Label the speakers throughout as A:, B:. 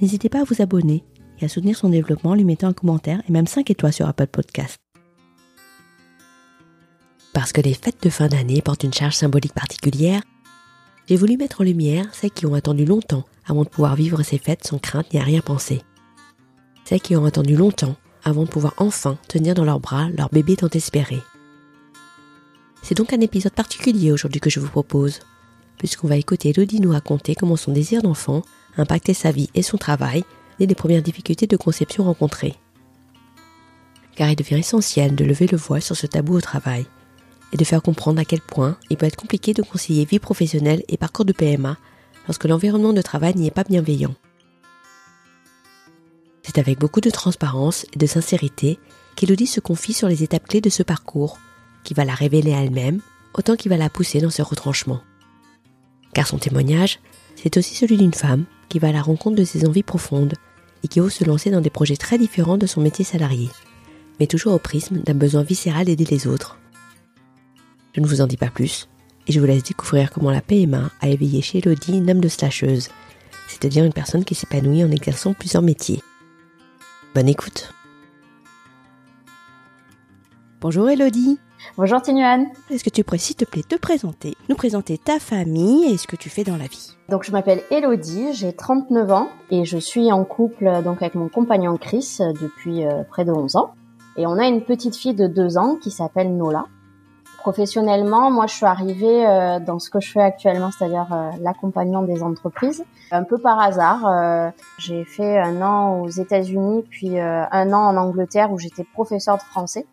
A: n'hésitez pas à vous abonner et à soutenir son développement en lui mettant un commentaire et même 5 étoiles sur Apple Podcast. Parce que les fêtes de fin d'année portent une charge symbolique particulière, j'ai voulu mettre en lumière celles qui ont attendu longtemps avant de pouvoir vivre ces fêtes sans crainte ni à rien penser. Celles qui ont attendu longtemps avant de pouvoir enfin tenir dans leurs bras leur bébé tant espéré. C'est donc un épisode particulier aujourd'hui que je vous propose, puisqu'on va écouter Elodie nous raconter comment son désir d'enfant a impacté sa vie et son travail dès les premières difficultés de conception rencontrées. Car il devient essentiel de lever le voile sur ce tabou au travail et de faire comprendre à quel point il peut être compliqué de concilier vie professionnelle et parcours de PMA lorsque l'environnement de travail n'y est pas bienveillant. C'est avec beaucoup de transparence et de sincérité qu'Elodie se confie sur les étapes clés de ce parcours, qui va la révéler à elle-même, autant qu'il va la pousser dans ce retranchement. Car son témoignage, c'est aussi celui d'une femme qui va à la rencontre de ses envies profondes et qui ose se lancer dans des projets très différents de son métier salarié, mais toujours au prisme d'un besoin viscéral d'aider les autres. Je ne vous en dis pas plus, et je vous laisse découvrir comment la PMA a éveillé chez Elodie une âme de slasheuse, c'est-à-dire une personne qui s'épanouit en exerçant plusieurs métiers. Bonne écoute. Bonjour Elodie.
B: Bonjour Tinuan.
A: Est-ce que tu pourrais s'il te plaît te présenter, nous présenter ta famille et ce que tu fais dans la vie?
B: Donc je m'appelle Elodie, j'ai 39 ans et je suis en couple donc avec mon compagnon Chris depuis euh, près de 11 ans. Et on a une petite fille de 2 ans qui s'appelle Nola. Professionnellement, moi je suis arrivée euh, dans ce que je fais actuellement, c'est-à-dire euh, l'accompagnement des entreprises, un peu par hasard. j'ai fait un an aux États-Unis puis un an en Angleterre où j'étais professeur de français.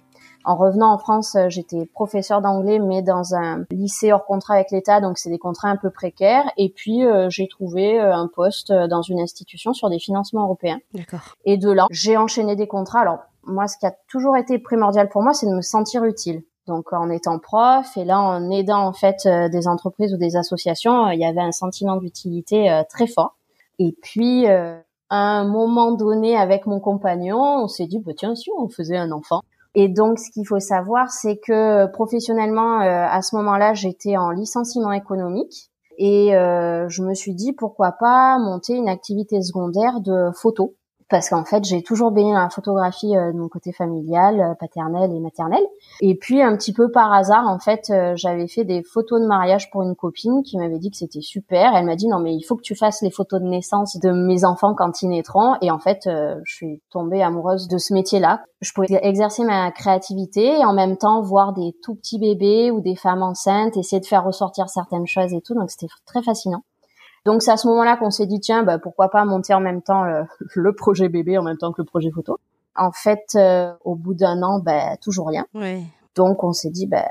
B: En revenant en France, euh, j'étais professeur d'anglais, mais dans un lycée hors contrat avec l'État, donc c'est des contrats un peu précaires. Et puis euh, j'ai trouvé euh, un poste dans une institution sur des financements européens.
A: D'accord.
B: Et de là, j'ai enchaîné des contrats. Alors moi, ce qui a toujours été primordial pour moi, c'est de me sentir utile. Donc en étant prof et là en aidant en fait des entreprises ou des associations, il y avait un sentiment d'utilité très fort. Et puis à un moment donné avec mon compagnon, on s'est dit bah tiens si on faisait un enfant. Et donc, ce qu'il faut savoir, c'est que professionnellement, euh, à ce moment-là, j'étais en licenciement économique. Et euh, je me suis dit pourquoi pas monter une activité secondaire de photo parce qu'en fait j'ai toujours baigné dans la photographie euh, de mon côté familial, euh, paternel et maternel. Et puis un petit peu par hasard en fait euh, j'avais fait des photos de mariage pour une copine qui m'avait dit que c'était super. Elle m'a dit non mais il faut que tu fasses les photos de naissance de mes enfants quand ils naîtront. Et en fait je suis tombée amoureuse de ce métier-là. Je pouvais exercer ma créativité et en même temps voir des tout petits bébés ou des femmes enceintes, essayer de faire ressortir certaines choses et tout. Donc c'était très fascinant. Donc c'est à ce moment-là qu'on s'est dit tiens bah, pourquoi pas monter en même temps le, projet bébé en même temps que le projet photo. En fait euh, au bout d'un an bah, toujours rien. Donc on s'est dit bah,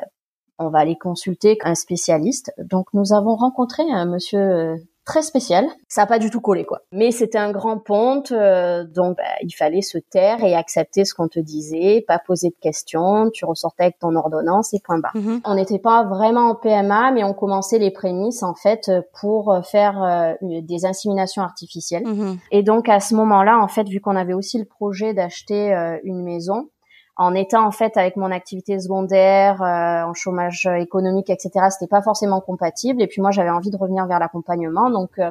B: on va aller consulter un spécialiste. Donc nous avons rencontré un monsieur euh, très spécial. Ça n'a pas du tout collé quoi. Mais c'était un grand ponte, euh, donc bah, il fallait se taire et accepter ce qu'on te disait, pas poser de questions. Tu ressortais avec ton ordonnance et point barre. Mhm. On n'était pas vraiment en PMA, mais on commençait les prémices en fait pour faire euh, des inséminations artificielles. Mhm. Et donc à ce moment-là, en fait, vu qu'on avait aussi le projet d'acheter euh, une maison, en étant en fait avec mon activité secondaire, euh, en chômage économique, etc. C'était pas forcément compatible. Et puis moi, j'avais envie de revenir vers l'accompagnement, donc euh,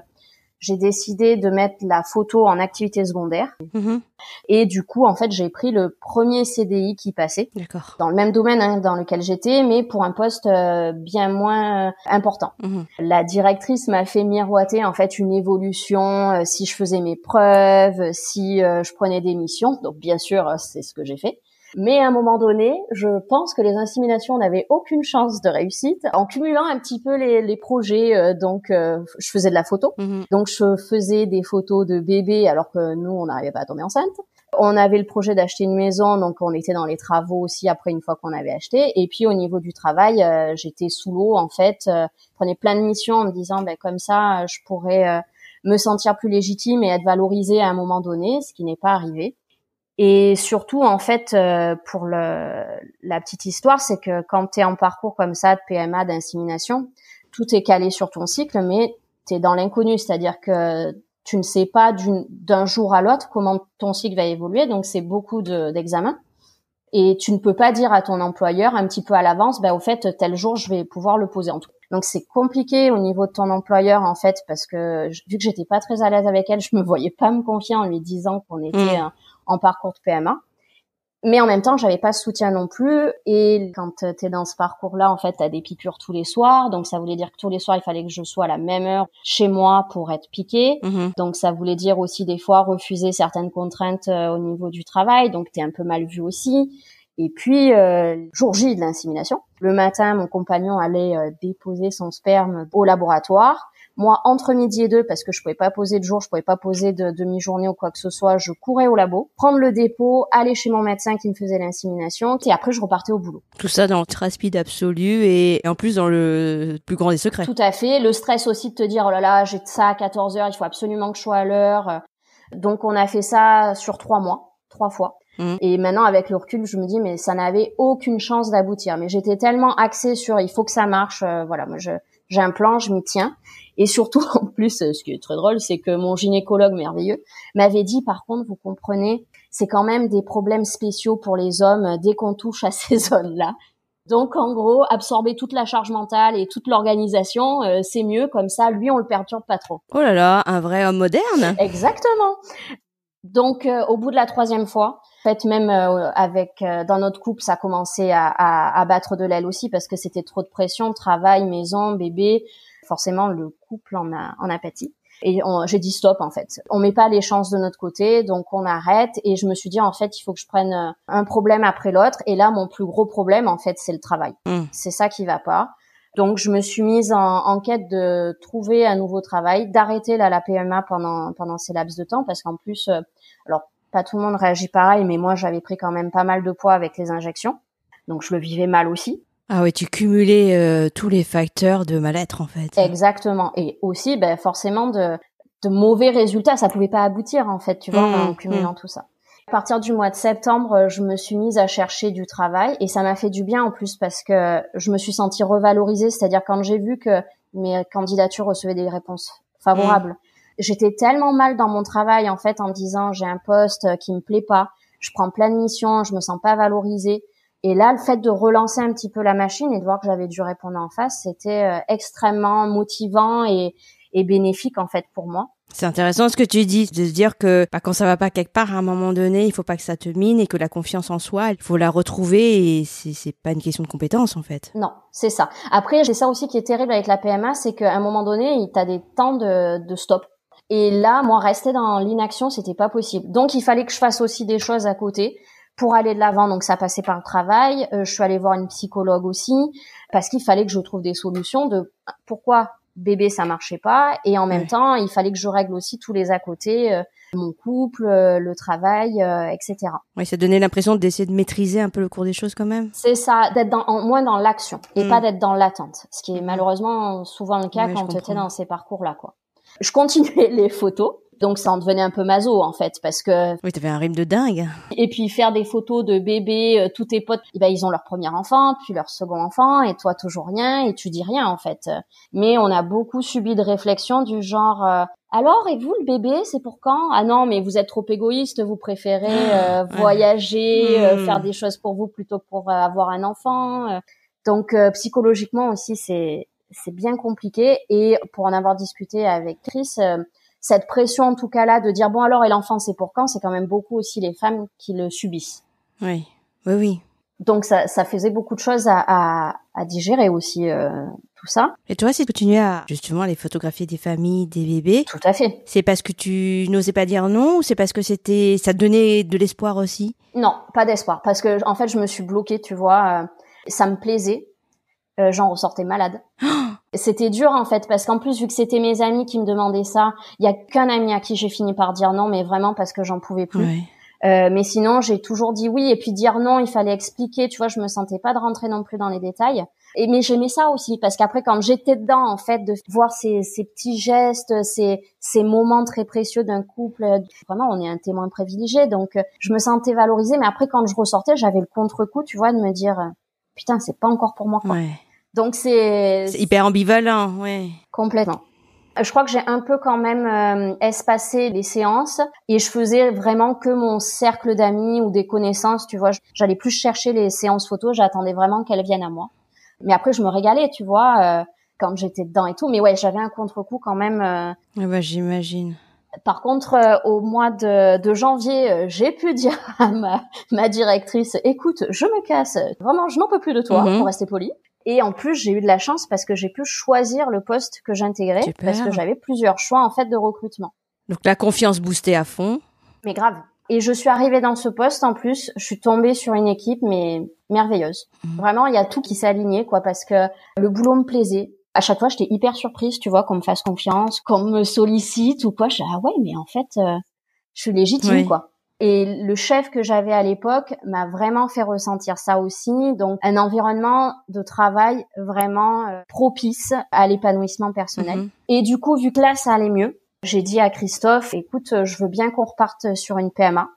B: j'ai décidé de mettre la photo en activité secondaire.
A: Mhm.
B: Et du coup, en fait, j'ai pris le premier CDI qui passait. Dans le même domaine hein, dans lequel j'étais, mais pour un poste euh, bien moins euh, important.
A: Mhm.
B: La directrice m'a fait miroiter en fait une évolution euh, si je faisais mes preuves, si euh, je prenais des missions. Donc bien sûr, euh, c'est ce que j'ai fait. Mais à un moment donné, je pense que les inséminations n'avaient aucune chance de réussite en cumulant un petit peu les, les projets. euh, donc, euh, je faisais de la photo.
A: Mhm.
B: Donc, je faisais des photos de bébés alors que nous, on n'arrivait pas à tomber enceinte. On avait le projet d'acheter une maison, donc on était dans les travaux aussi après une fois qu'on avait acheté. Et puis au niveau du travail, euh, j'étais sous l'eau en fait. Euh, je prenais plein de missions en me disant, ben comme ça, euh, je pourrais euh, me sentir plus légitime et être valorisée à un moment donné, ce qui n'est pas arrivé. Et surtout, en fait, euh, pour le, la petite histoire, c'est que quand tu es en parcours comme ça de PMA, d'insémination, tout est calé sur ton cycle, mais tu es dans l'inconnu, c'est-à-dire que tu ne sais pas d'un jour à l'autre comment ton cycle va évoluer, donc c'est beaucoup de- d'examens. et tu ne peux pas dire à ton employeur un petit peu à l'avance, bah, au fait, tel jour, je vais pouvoir le poser en tout. Donc c'est compliqué au niveau de ton employeur en fait parce que vu que j'étais pas très à l'aise avec elle, je me voyais pas me confier en lui disant qu'on était
A: Mm.
B: Euh, en parcours de PMA. Mais en même temps, j'avais pas ce soutien non plus. Et quand tu es dans ce parcours-là, en fait, tu as des piqûres tous les soirs. Donc ça voulait dire que tous les soirs, il fallait que je sois à la même heure chez moi pour être piquée.
A: Mhm.
B: Donc ça voulait dire aussi des fois refuser certaines contraintes euh, au niveau du travail. Donc tu es un peu mal vu aussi. Et puis, euh, jour J de l'insémination, le matin, mon compagnon allait euh, déposer son sperme au laboratoire. Moi, entre midi et deux, parce que je pouvais pas poser de jour, je pouvais pas poser de demi-journée ou quoi que ce soit, je courais au labo, prendre le dépôt, aller chez mon médecin qui me faisait l'insémination, et après je repartais au boulot.
A: Tout ça dans le rapide absolu et et en plus dans le plus grand des secrets.
B: Tout à fait. Le stress aussi de te dire, oh là là, j'ai ça à 14 heures, il faut absolument que je sois à l'heure. Donc on a fait ça sur trois mois, trois fois.
A: Mhm.
B: Et maintenant, avec le recul, je me dis, mais ça n'avait aucune chance d'aboutir. Mais j'étais tellement axée sur, il faut que ça marche. euh, voilà, moi, je, j'ai un plan, je m'y tiens. Et surtout, en plus, euh, ce qui est très drôle, c'est que mon gynécologue merveilleux m'avait dit, par contre, vous comprenez, c'est quand même des problèmes spéciaux pour les hommes euh, dès qu'on touche à ces zones-là. Donc, en gros, absorber toute la charge mentale et toute l'organisation, euh, c'est mieux. Comme ça, lui, on le perturbe pas trop.
A: Oh là là, un vrai homme moderne.
B: Exactement. Donc, euh, au bout de la troisième fois, en fait, même euh, avec euh, dans notre couple, ça commençait à, à, à battre de l'aile aussi parce que c'était trop de pression, travail, maison, bébé. Forcément, le couple en a en a pâti. Et j'ai dit stop en fait. On met pas les chances de notre côté, donc on arrête. Et je me suis dit en fait, il faut que je prenne euh, un problème après l'autre. Et là, mon plus gros problème en fait, c'est le travail.
A: Mm.
B: C'est ça qui va pas. Donc je me suis mise en, en quête de trouver un nouveau travail, d'arrêter là la PMA pendant pendant ces laps de temps parce qu'en plus, euh, alors pas tout le monde réagit pareil, mais moi j'avais pris quand même pas mal de poids avec les injections, donc je le vivais mal aussi.
A: Ah ouais, tu cumulais euh, tous les facteurs de mal-être en fait.
B: Exactement. Et aussi, ben, forcément, de, de mauvais résultats. Ça pouvait pas aboutir, en fait, tu vois,
A: Mmh,
B: en cumulant tout ça. À partir du mois de septembre, euh, je me suis mise à chercher du travail et ça m'a fait du bien en plus parce que je me suis sentie revalorisée. C'est-à-dire quand j'ai vu que mes candidatures recevaient des réponses favorables, j'étais tellement mal dans mon travail en fait en me disant j'ai un poste qui me plaît pas, je prends plein de missions, je me sens pas valorisée. Et là, le fait de relancer un petit peu la machine et de voir que j'avais dû répondre en face, c'était euh, extrêmement motivant et, et bénéfique en fait pour moi.
A: C'est intéressant ce que tu dis, de se dire que bah, quand ça va pas quelque part, à un moment donné, il faut pas que ça te mine et que la confiance en soi, il faut la retrouver et c'est pas une question de compétence en fait.
B: Non, c'est ça. Après, c'est ça aussi qui est terrible avec la PMA, c'est qu'à un moment donné, tu as des temps de, de stop. Et là, moi, rester dans l'inaction, c'était pas possible. Donc, il fallait que je fasse aussi des choses à côté pour aller de l'avant. Donc, ça passait par le travail. Euh, je suis allée voir une psychologue aussi parce qu'il fallait que je trouve des solutions de pourquoi bébé ça marchait pas et en même
A: Ouais.
B: temps, il fallait que je règle aussi tous les à côté, euh, mon couple, euh, le travail, euh, etc.
A: Ouais, ça donnait l'impression d'essayer de maîtriser un peu le cours des choses quand même.
B: C'est ça, d'être dans, en, moins dans l'action et
A: Mm.
B: pas d'être dans l'attente, ce qui est
A: Mhm.
B: malheureusement souvent le cas
A: Ouais,
B: quand tu es dans ces parcours-là. quoi. Je continuais les photos, donc ça en devenait un peu maso en fait, parce que
A: Oui, t'avais un rythme de dingue.
B: et puis faire des photos de bébés, euh, tous tes potes, eh ben, ils ont leur premier enfant, puis leur second enfant, et toi toujours rien, et tu dis rien en fait. Mais on a beaucoup subi de réflexions du genre euh, alors et vous le bébé c'est pour quand? Ah non mais vous êtes trop égoïste, vous préférez euh,
A: Ouais.
B: voyager, euh,
A: Hmm.
B: faire des choses pour vous plutôt que pour euh, avoir un enfant. euh. Donc euh, psychologiquement aussi c'est c'est bien compliqué et pour en avoir discuté avec Chris, euh, cette pression en tout cas là de dire bon alors et l'enfant c'est pour quand, c'est quand même beaucoup aussi les femmes qui le subissent.
A: Oui, oui, oui.
B: Donc ça, ça faisait beaucoup de choses à, à, à digérer aussi euh, tout ça.
A: Et toi, si tu continuais à justement aller photographier des familles, des bébés,
B: Tout à fait.
A: c'est parce que tu n'osais pas dire non ou c'est parce que c'était ça te donnait de l'espoir aussi?
B: Non, pas d'espoir parce que en fait je me suis bloquée, tu vois. euh, ça me plaisait. Euh, J'en ressortais malade. C'était dur en fait parce qu'en plus vu que c'était mes amis qui me demandaient ça, il y a qu'un ami à qui j'ai fini par dire non, mais vraiment parce que j'en pouvais plus. Euh, mais sinon, j'ai toujours dit oui. Et puis dire non, il fallait expliquer. Tu vois, je me sentais pas de rentrer non plus dans les détails. Et mais j'aimais ça aussi parce qu'après, quand j'étais dedans, en fait, de voir ces, ces petits gestes, ces, ces moments très précieux d'un couple, vraiment, on est un témoin privilégié. Donc, euh, je me sentais valorisée. Mais après, quand je ressortais, j'avais le contre-coup, tu vois, de me dire, euh, putain, c'est pas encore pour moi. Quoi.
A: Ouais.
B: Donc c'est
A: hyper ambivalent, ouais.
B: Complètement. Je crois que j'ai un peu quand même euh, espacé les séances et je faisais vraiment que mon cercle d'amis ou des connaissances, tu vois. J'allais plus chercher les séances photos, j'attendais vraiment qu'elles viennent à moi. Mais après, je me régalais, tu vois, euh, quand j'étais dedans et tout. Mais ouais, j'avais un contre-coup quand même. euh.
A: Ah bah j'imagine.
B: Par contre, euh, au mois de, de janvier, euh, j'ai pu dire à ma, ma directrice, écoute, je me casse, vraiment, je n'en peux plus de toi, pour rester poli. Et en plus, j'ai eu de la chance parce que j'ai pu choisir le poste que j'intégrais
A: Super.
B: parce que j'avais plusieurs choix en fait de recrutement.
A: Donc la confiance boostée à fond.
B: Mais grave. Et je suis arrivée dans ce poste en plus, je suis tombée sur une équipe mais merveilleuse.
A: Mhm.
B: Vraiment, il y a tout qui s'est aligné quoi parce que le boulot me plaisait. À chaque fois, j'étais hyper surprise, tu vois, qu'on me fasse confiance, qu'on me sollicite ou quoi. Je dis, ah ouais, mais en fait, euh, je suis légitime
A: Oui.
B: quoi. Et le chef que j'avais à l'époque m'a vraiment fait ressentir ça aussi. Donc, un environnement de travail vraiment euh, propice à l'épanouissement personnel.
A: Mhm.
B: Et du coup, vu que là, ça allait mieux, j'ai dit à Christophe, écoute, je veux bien qu'on reparte sur une PMA.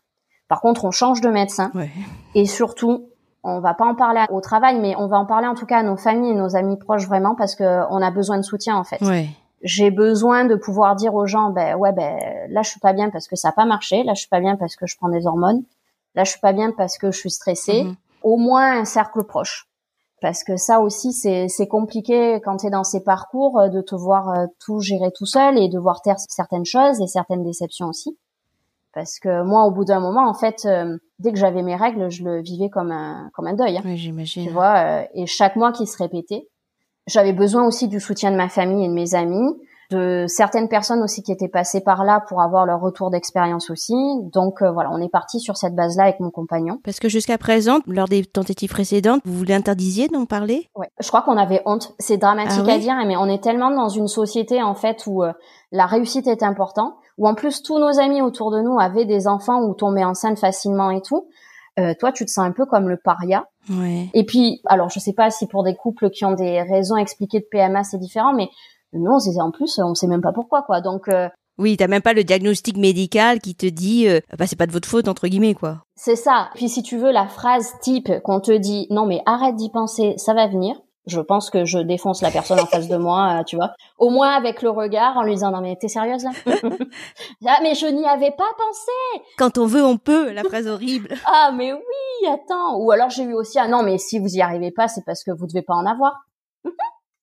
B: Par contre, on change de médecin.
A: Ouais.
B: Et surtout, on va pas en parler au travail, mais on va en parler en tout cas à nos familles et nos amis proches vraiment parce que on a besoin de soutien en fait.
A: Ouais.
B: J'ai besoin de pouvoir dire aux gens, ben ouais, ben là je suis pas bien parce que ça a pas marché, là je suis pas bien parce que je prends des hormones, là je suis pas bien parce que je suis stressée.
A: Mhm.
B: Au moins un cercle proche. Parce que ça aussi, c'est c'est compliqué quand tu es dans ces parcours euh, de te voir euh, tout gérer tout seul et de voir taire certaines choses et certaines déceptions aussi. Parce que moi, au bout d'un moment, en fait, euh, dès que j'avais mes règles, je le vivais comme un comme un deuil. hein, tu
A: j'imagine.
B: vois. euh, et chaque mois qui se répétait, j'avais besoin aussi du soutien de ma famille et de mes amis, de certaines personnes aussi qui étaient passées par là pour avoir leur retour d'expérience aussi. Donc euh, voilà, on est parti sur cette base-là avec mon compagnon.
A: Parce que jusqu'à présent, lors des tentatives précédentes, vous vous l'interdisiez d'en parler?
B: Ouais. Je crois qu'on avait honte. C'est dramatique
A: Ah oui?
B: à dire, mais on est tellement dans une société en fait où euh, la réussite est importante, où en plus tous nos amis autour de nous avaient des enfants ou tombaient enceintes facilement et tout. Euh, toi, tu te sens un peu comme le paria.
A: Ouais.
B: Et puis, alors je sais pas si pour des couples qui ont des raisons expliquées de PMA c'est différent, mais nous, on sait- en plus, on sait même pas pourquoi quoi. Donc euh,
A: Oui, t'as même pas le diagnostic médical qui te dit, euh, bah c'est pas de votre faute entre guillemets quoi.
B: c'est ça. Puis si tu veux la phrase type qu'on te dit non mais arrête d'y penser, ça va venir. Je pense que je défonce la personne en face de moi, euh, tu vois. Au moins avec le regard, en lui disant non mais t'es sérieuse là? Ah mais je n'y avais pas pensé.
A: Quand on veut, on peut. La phrase horrible.
B: Ah mais oui, attends. Ou alors j'ai eu aussi ah non mais si vous y arrivez pas, c'est parce que vous devez pas en avoir. Mhm,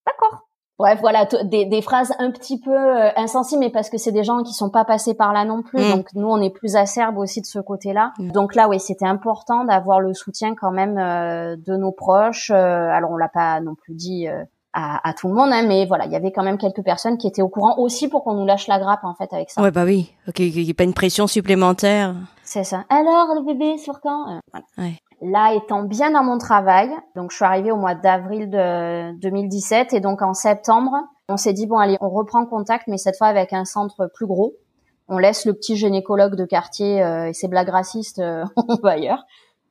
B: D'accord. Bref, voilà, des, des phrases un petit peu euh, insensibles, mais parce que c'est des gens qui sont pas passés par là non plus.
A: Mm.
B: Donc nous, on est plus acerbes aussi de ce côté-là.
A: Mm.
B: Donc là, oui, c'était important d'avoir le soutien quand même euh, de nos proches. Euh, alors on l'a pas non plus dit euh, à, à tout le monde, hein, mais voilà, il y avait quand même quelques personnes qui étaient au courant aussi pour qu'on nous lâche la grappe en fait avec ça.
A: Ouais, bah oui. Ok, qu'il y ait pas une pression supplémentaire.
B: C'est ça. Alors le bébé sur quand? Euh, voilà.
A: Ouais.
B: Là, étant bien dans mon travail, donc je suis arrivée au mois d'avril de 2017 et donc en septembre, on s'est dit bon allez, on reprend contact, mais cette fois avec un centre plus gros. On laisse le petit gynécologue de quartier euh, et ses blagues racistes, euh, on va ailleurs.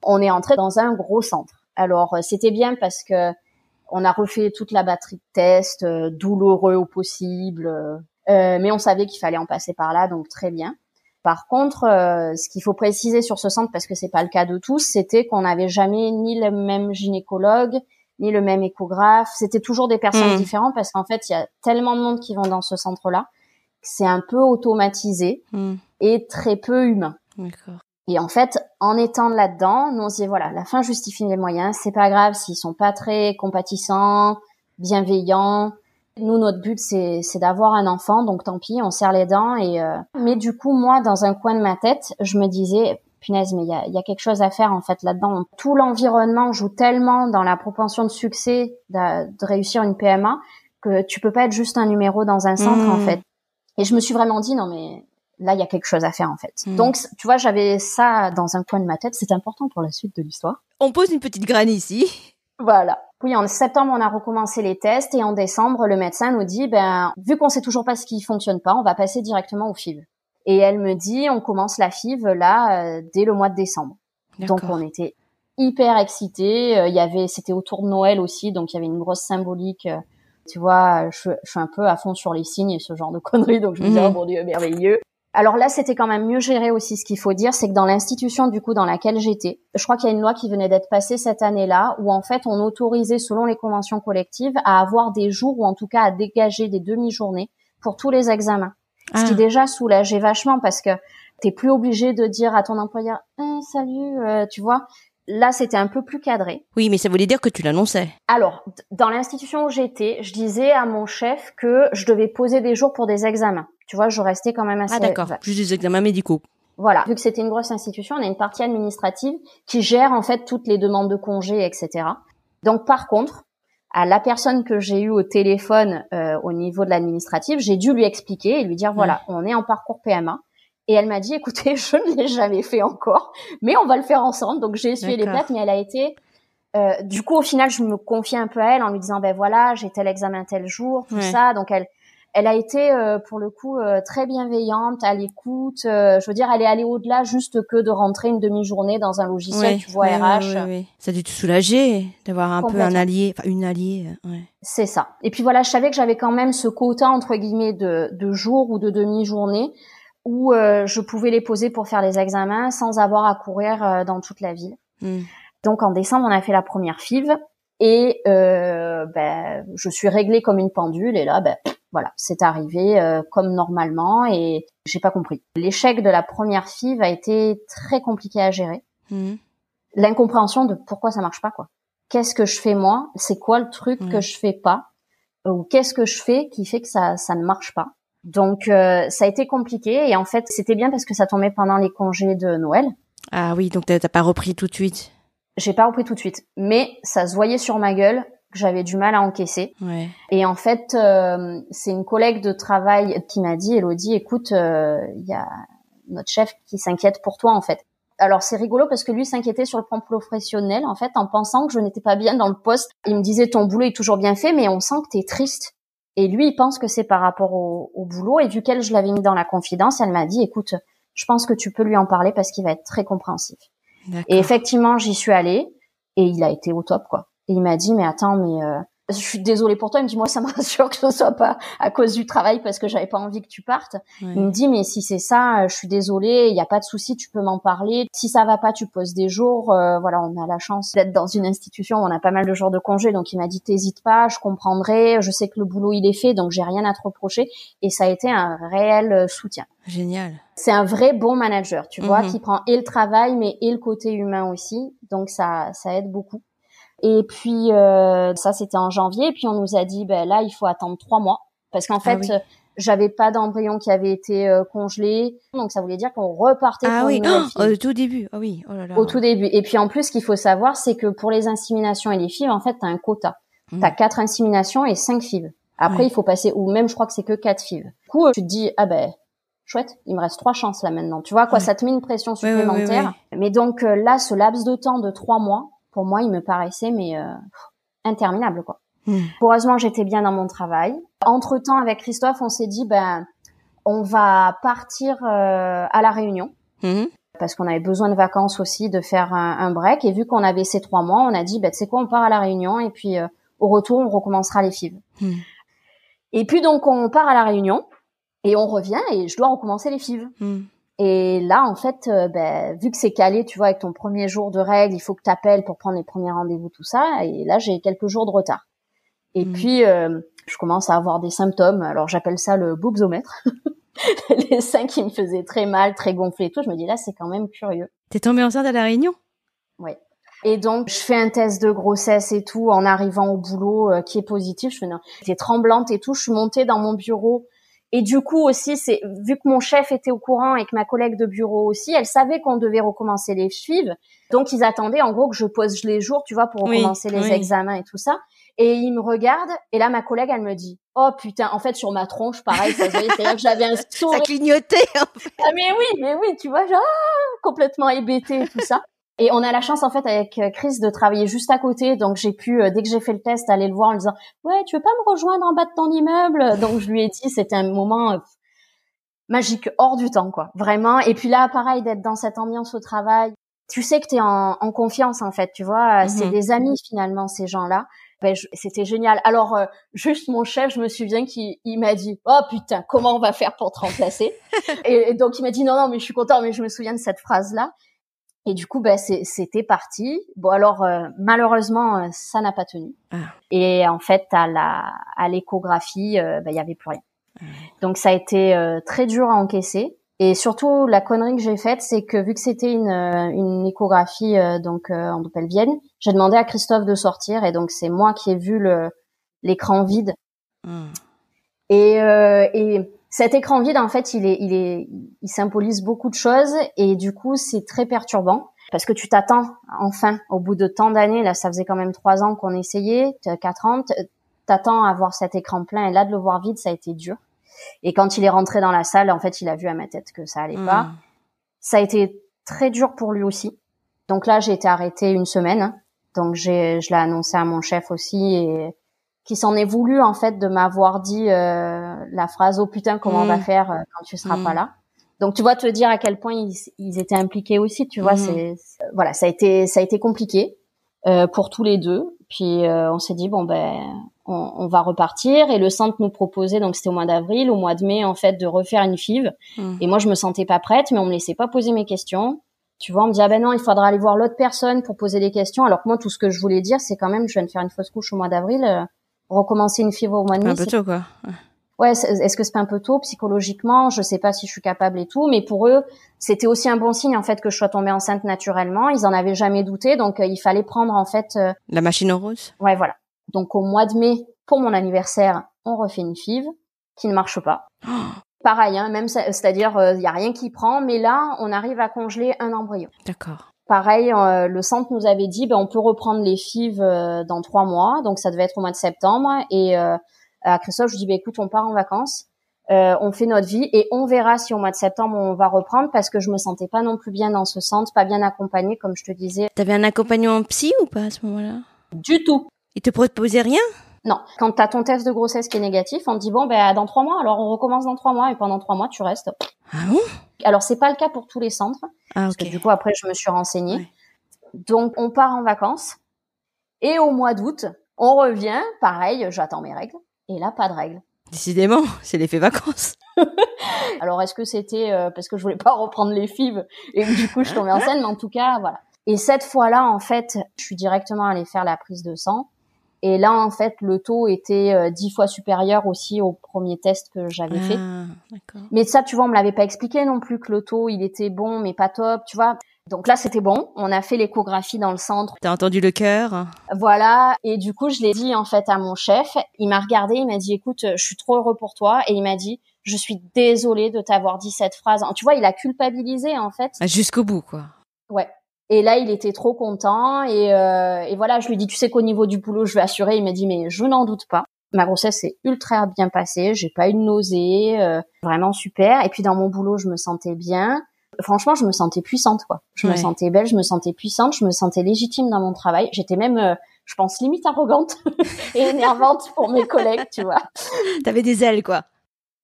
B: On est entré dans un gros centre. Alors euh, c'était bien parce que on a refait toute la batterie de tests, euh, douloureux au possible, euh, mais on savait qu'il fallait en passer par là, donc très bien. Par contre, euh, ce qu'il faut préciser sur ce centre, parce que c'est pas le cas de tous, c'était qu'on n'avait jamais ni le même gynécologue, ni le même échographe. C'était toujours des personnes
A: Mm.
B: différentes parce qu'en fait, il y a tellement de monde qui vont dans ce centre-là que c'est un peu automatisé
A: Hmm,
B: et très peu humain. Et en fait, en étant là-dedans, nous on se dit voilà, la fin justifie les moyens. C'est pas grave s'ils sont pas très compatissants, bienveillants. Nous, notre but, c'est, c'est d'avoir un enfant, donc tant pis, on serre les dents. Et euh, mais du coup, moi, dans un coin de ma tête, je me disais, punaise, mais il y a, y a, quelque chose à faire en fait là-dedans. Tout l'environnement joue tellement dans la propension de succès de, de, réussir une PMA que tu peux pas être juste un numéro dans un centre en mmh. fait. Et je me suis vraiment dit non mais là il y a quelque chose à faire en fait. Mmh. Donc tu vois, j'avais ça dans un coin de ma tête. C'est important pour la suite de l'histoire.
A: On pose une petite graine ici.
B: Voilà. Oui, en septembre, on a recommencé les tests et en décembre, le médecin nous dit, ben, vu qu'on sait toujours pas ce qui fonctionne pas, on va passer directement au FIV. Et elle me dit, on commence la FIV là euh, dès le mois de décembre. Donc on était hyper excités. Euh, il y avait, c'était autour de Noël aussi, donc il y avait une grosse symbolique. Euh, tu vois, je, je, suis un peu à fond sur les signes et ce genre de conneries, donc je me dis, mhm. oh mon dieu, merveilleux. Alors là, c'était quand même mieux géré aussi. Ce qu'il faut dire, c'est que dans l'institution du coup dans laquelle j'étais, je crois qu'il y a une loi qui venait d'être passée cette année-là, où en fait on autorisait, selon les conventions collectives, à avoir des jours ou en tout cas à dégager des demi-journées pour tous les examens. Ce qui ah. déjà soulageait vachement parce que t'es plus obligé de dire à ton employeur eh, salut, euh, tu vois. Là, c'était un peu plus cadré.
A: Oui, mais ça voulait dire que tu l'annonçais.
B: Alors, dans l'institution où j'étais, je disais à mon chef que je devais poser des jours pour des examens. Tu vois, je restais quand même assez.
A: Ah d'accord, juste des examens médicaux.
B: Voilà, vu que c'était une grosse institution, on a une partie administrative qui gère en fait toutes les demandes de congés, etc. Donc par contre, à la personne que j'ai eue au téléphone euh, au niveau de l'administratif, j'ai dû lui expliquer et lui dire voilà, on est en parcours PMA. Et elle m'a dit écoutez, je ne l'ai jamais fait encore, mais on va le faire ensemble. Donc j'ai essuyé les plates, mais elle a été euh, du coup, au final, je me confiais un peu à elle en lui disant, ben voilà, j'ai tel examen tel jour, tout ça. Donc elle, elle a été euh, pour le coup euh, très bienveillante, à l'écoute. Euh, je veux dire, elle est allée au-delà juste que de rentrer une demi-journée dans un logiciel, tu vois, RH.
A: ça a dû te soulager d'avoir un peu un allié, enfin une alliée.
B: C'est ça. Et puis voilà, je savais que j'avais quand même ce quota entre guillemets de, de jours ou de demi-journée où je pouvais les poser pour faire les examens sans avoir à courir dans toute la ville. Hmm. Donc en décembre, on a fait la première FIV et ben, je suis réglée comme une pendule et là, ben, voilà, c'est arrivé euh, comme normalement et j'ai pas compris. L'échec de la première FIV a été très compliqué à gérer. Mmh. L'incompréhension de pourquoi ça marche pas quoi. Qu'est-ce que je fais moi? C'est quoi le truc que je fais pas? Ou qu'est-ce que je fais qui fait que ça ça ne marche pas? Donc euh, ça a été compliqué et en fait c'était bien parce que ça tombait pendant les congés de Noël.
A: Ah oui, donc t'as pas repris tout de suite?
B: J'ai pas repris tout de suite, mais ça se voyait sur ma gueule que j'avais du mal à encaisser. Et en fait, euh, c'est une collègue de travail qui m'a dit, Elodie, écoute, il euh, y a notre chef qui s'inquiète pour toi en fait. Alors c'est rigolo parce que lui s'inquiétait sur le plan professionnel en fait en pensant que je n'étais pas bien dans le poste. Il me disait ton boulot est toujours bien fait mais on sent que tu es triste. Et lui il pense que c'est par rapport au, au, boulot et vu qu'elle je l'avais mis dans la confidence, elle m'a dit écoute, je pense que tu peux lui en parler parce qu'il va être très compréhensif. Et effectivement j'y suis allée et il a été au top quoi. Et il m'a dit, mais attends, mais euh, je suis désolée pour toi. Il me dit, moi, ça me rassure que ce soit pas à cause du travail parce que j'avais pas envie que tu partes. Il me dit, mais si c'est ça, je suis désolée, il n'y a pas de souci, tu peux m'en parler. Si ça va pas, tu poses des jours. Euh, voilà, on a la chance d'être dans une institution où on a pas mal de jours de congé. Donc, il m'a dit, t'hésites pas, je comprendrai. Je sais que le boulot, il est fait, donc j'ai rien à te reprocher. Et ça a été un réel euh, soutien.
A: Génial.
B: C'est un vrai bon manager, tu vois, mhm. qui prend et le travail, mais et le côté humain aussi. Donc, ça, ça aide beaucoup. Et puis euh, ça c'était en janvier. Et puis on nous a dit ben là il faut attendre trois mois parce qu'en ah fait j'avais pas d'embryon qui avait été euh, congelé, donc ça voulait dire qu'on repartait
A: ah
B: pour
A: oui.
B: une oh,
A: au tout début. Ah oui. Oh là là.
B: Au tout début. Et puis en plus ce qu'il faut savoir c'est que pour les inséminations et les FIV en fait t'as un quota. Mmh. T'as quatre inséminations et cinq FIV. Après il faut passer ou même je crois que c'est que quatre FIV. Du coup tu te dis ah ben chouette, il me reste trois chances là maintenant. Tu vois quoi, ça te met une pression supplémentaire. mais donc euh, là, ce laps de temps de trois mois, pour moi, il me paraissait mais euh, interminable quoi. Hmm. Heureusement, j'étais bien dans mon travail. Entre temps, avec Christophe, on s'est dit ben on va partir euh, à la Réunion. Hmm. Parce qu'on avait besoin de vacances aussi, de faire un, break. Et vu qu'on avait ces trois mois, on a dit, ben, tu sais quoi, on part à la Réunion et puis euh, au retour, on recommencera les FIV. Hmm. Et puis donc, on part à la Réunion et on revient et je dois recommencer les FIV. Et là, en fait, euh, ben, vu que c'est calé, tu vois, avec ton premier jour de règle, il faut que tu appelles pour prendre les premiers rendez-vous, tout ça. Et là, j'ai quelques jours de retard. Et mm. puis, euh, je commence à avoir des symptômes. Alors, j'appelle ça le boobsomètre. les seins qui me faisaient très mal, très gonflés et tout. Je me dis, là, c'est quand même curieux.
A: T'es tombée enceinte à La Réunion?
B: Oui. Et donc, je fais un test de grossesse et tout en arrivant au boulot euh, qui est positif. Je fais, non, j'étais tremblante et tout. Je suis montée dans mon bureau. Et du coup aussi, c'est vu que mon chef était au courant et que ma collègue de bureau aussi, elle savait qu'on devait recommencer les suives. Donc ils attendaient en gros que je pose les jours, tu vois, pour recommencer les examens et tout ça. Et ils me regardent et là ma collègue elle me dit "Oh putain, en fait sur ma tronche pareil, ça c'est là que j'avais un sourire.
A: Ça clignotait en fait.
B: Ah mais oui, mais oui, tu vois, genre complètement hébété tout ça. Et on a la chance en fait avec euh, Chris de travailler juste à côté, donc j'ai pu euh, dès que j'ai fait le test aller le voir en lui disant ouais tu veux pas me rejoindre en bas de ton immeuble? Donc je lui ai dit c'était un moment euh, magique hors du temps quoi, vraiment. Et puis là pareil d'être dans cette ambiance au travail, tu sais que tu es en, en, confiance en fait, tu vois, c'est mhm. des amis finalement ces gens-là. Ben, c'était génial. Alors juste mon chef, je me souviens qu'il m'a dit "Oh putain, comment on va faire pour te remplacer? Et, et, donc il m'a dit "Non non, mais je suis content, mais je me souviens de cette phrase là." Et du coup, bah, c'était parti. Bon, alors euh, malheureusement, euh, ça n'a pas tenu. Ah. Et en fait, à la à l'échographie, euh, bah, il y avait plus rien. Ah. Donc ça a été très dur à encaisser. Et surtout, la connerie que j'ai faite, c'est que vu que c'était une, une échographie donc en Vienne, j'ai demandé à Christophe de sortir, et donc c'est moi qui ai vu l'écran vide. Hmm. Et, et cet écran vide, en fait, il est, il est, il symbolise beaucoup de choses et du coup, c'est très perturbant parce que tu t'attends enfin, au bout de tant d'années, là, ça faisait quand même trois ans qu'on essayait, quatre ans, t'attends à voir cet écran plein et là, de le voir vide, ça a été dur. Et quand il est rentré dans la salle, en fait, il a vu à ma tête que ça allait pas. Hmm. Ça a été très dur pour lui aussi. Donc là, j'ai été arrêtée une semaine. Donc j'ai, je l'ai annoncé à mon chef aussi et qui s'en est voulu en fait de m'avoir dit euh, la phrase oh putain comment on va mm. faire euh, quand tu seras pas mm. là donc tu vois te dire à quel point ils, ils étaient impliqués aussi tu vois mm. c'est voilà ça a été ça a été compliqué euh, pour tous les deux puis euh, on s'est dit bon ben on, on, va repartir et le centre nous proposait donc c'était au mois d'avril au mois de mai en fait de refaire une FIV et moi je me sentais pas prête mais on me laissait pas poser mes questions tu vois, on me dit ah ben non, il faudra aller voir l'autre personne pour poser des questions. Alors que moi, tout ce que je voulais dire, c'est quand même, je viens de faire une fausse couche au mois d'avril recommencer une fibre au mois de mai.
A: Un peu tôt, quoi.
B: Ouais, est-ce que c'est un peu tôt psychologiquement? Je sais pas si je suis capable et tout, mais pour eux, c'était aussi un bon signe en fait que je sois tombée enceinte naturellement. Ils en avaient jamais douté, donc euh, il fallait prendre en fait euh,
A: la machine en rose.
B: Ouais, voilà. Donc au mois de mai, pour mon anniversaire, on refait une FIV qui ne marche pas. Pareil, hein, même c'est-à-dire il euh, y a rien qui prend, mais là on arrive à congeler un embryon.
A: D'accord.
B: Pareil, euh, le centre nous avait dit, ben, on peut reprendre les FIV euh, dans trois mois, donc ça devait être au mois de septembre. Et euh, à Christophe, je dis, ben, écoute, on part en vacances, on fait notre vie et on verra si au mois de septembre on va reprendre parce que je me sentais pas non plus bien dans ce centre, pas bien accompagnée, comme je te disais.
A: T'avais un accompagnement psy ou pas à ce moment-là?
B: Du tout.
A: Il te proposait rien?
B: Non, quand tu as ton test de grossesse qui est négatif, on te dit bon ben dans trois mois, alors on recommence dans trois mois et pendant trois mois tu restes.
A: Ah bon?
B: Alors c'est pas le cas pour tous les centres,
A: ah,
B: parce que du coup après je me suis renseignée. Donc on part en vacances et au mois d'août on revient, pareil, j'attends mes règles et là pas de règles.
A: Décidément, c'est l'effet vacances.
B: alors est-ce que c'était euh, parce que je voulais pas reprendre les fibres et du coup je tombais scène, mais en tout cas voilà. Et cette fois-là en fait, je suis directement allée faire la prise de sang et là, en fait, le taux était euh, dix fois supérieur aussi au premier test que j'avais fait.
A: Ah,
B: mais ça, tu vois, on me l'avait pas expliqué non plus que le taux, il était bon, mais pas top, tu vois. Donc là, c'était bon. On a fait l'échographie dans le centre.
A: T'as entendu le cœur?
B: Voilà. Et du coup, je l'ai dit en fait à mon chef. Il m'a regardé, il m'a dit, écoute, je suis trop heureux pour toi. Et il m'a dit, je suis désolée de t'avoir dit cette phrase. Tu vois, il a culpabilisé en fait.
A: Ah, jusqu'au bout, quoi.
B: Ouais. Et là, il était trop content. Et, euh, et voilà, je lui dis, tu sais qu'au niveau du boulot, je vais assurer. Il m'a dit, mais je n'en doute pas. Ma grossesse s'est ultra bien passée. J'ai pas eu de nausée, euh, vraiment super. Et puis dans mon boulot, je me sentais bien. Franchement, je me sentais puissante, quoi. Je me sentais belle, je me sentais puissante, je me sentais légitime dans mon travail. J'étais même, euh, je pense, limite arrogante et énervante pour mes collègues, tu vois.
A: T'avais des ailes, quoi.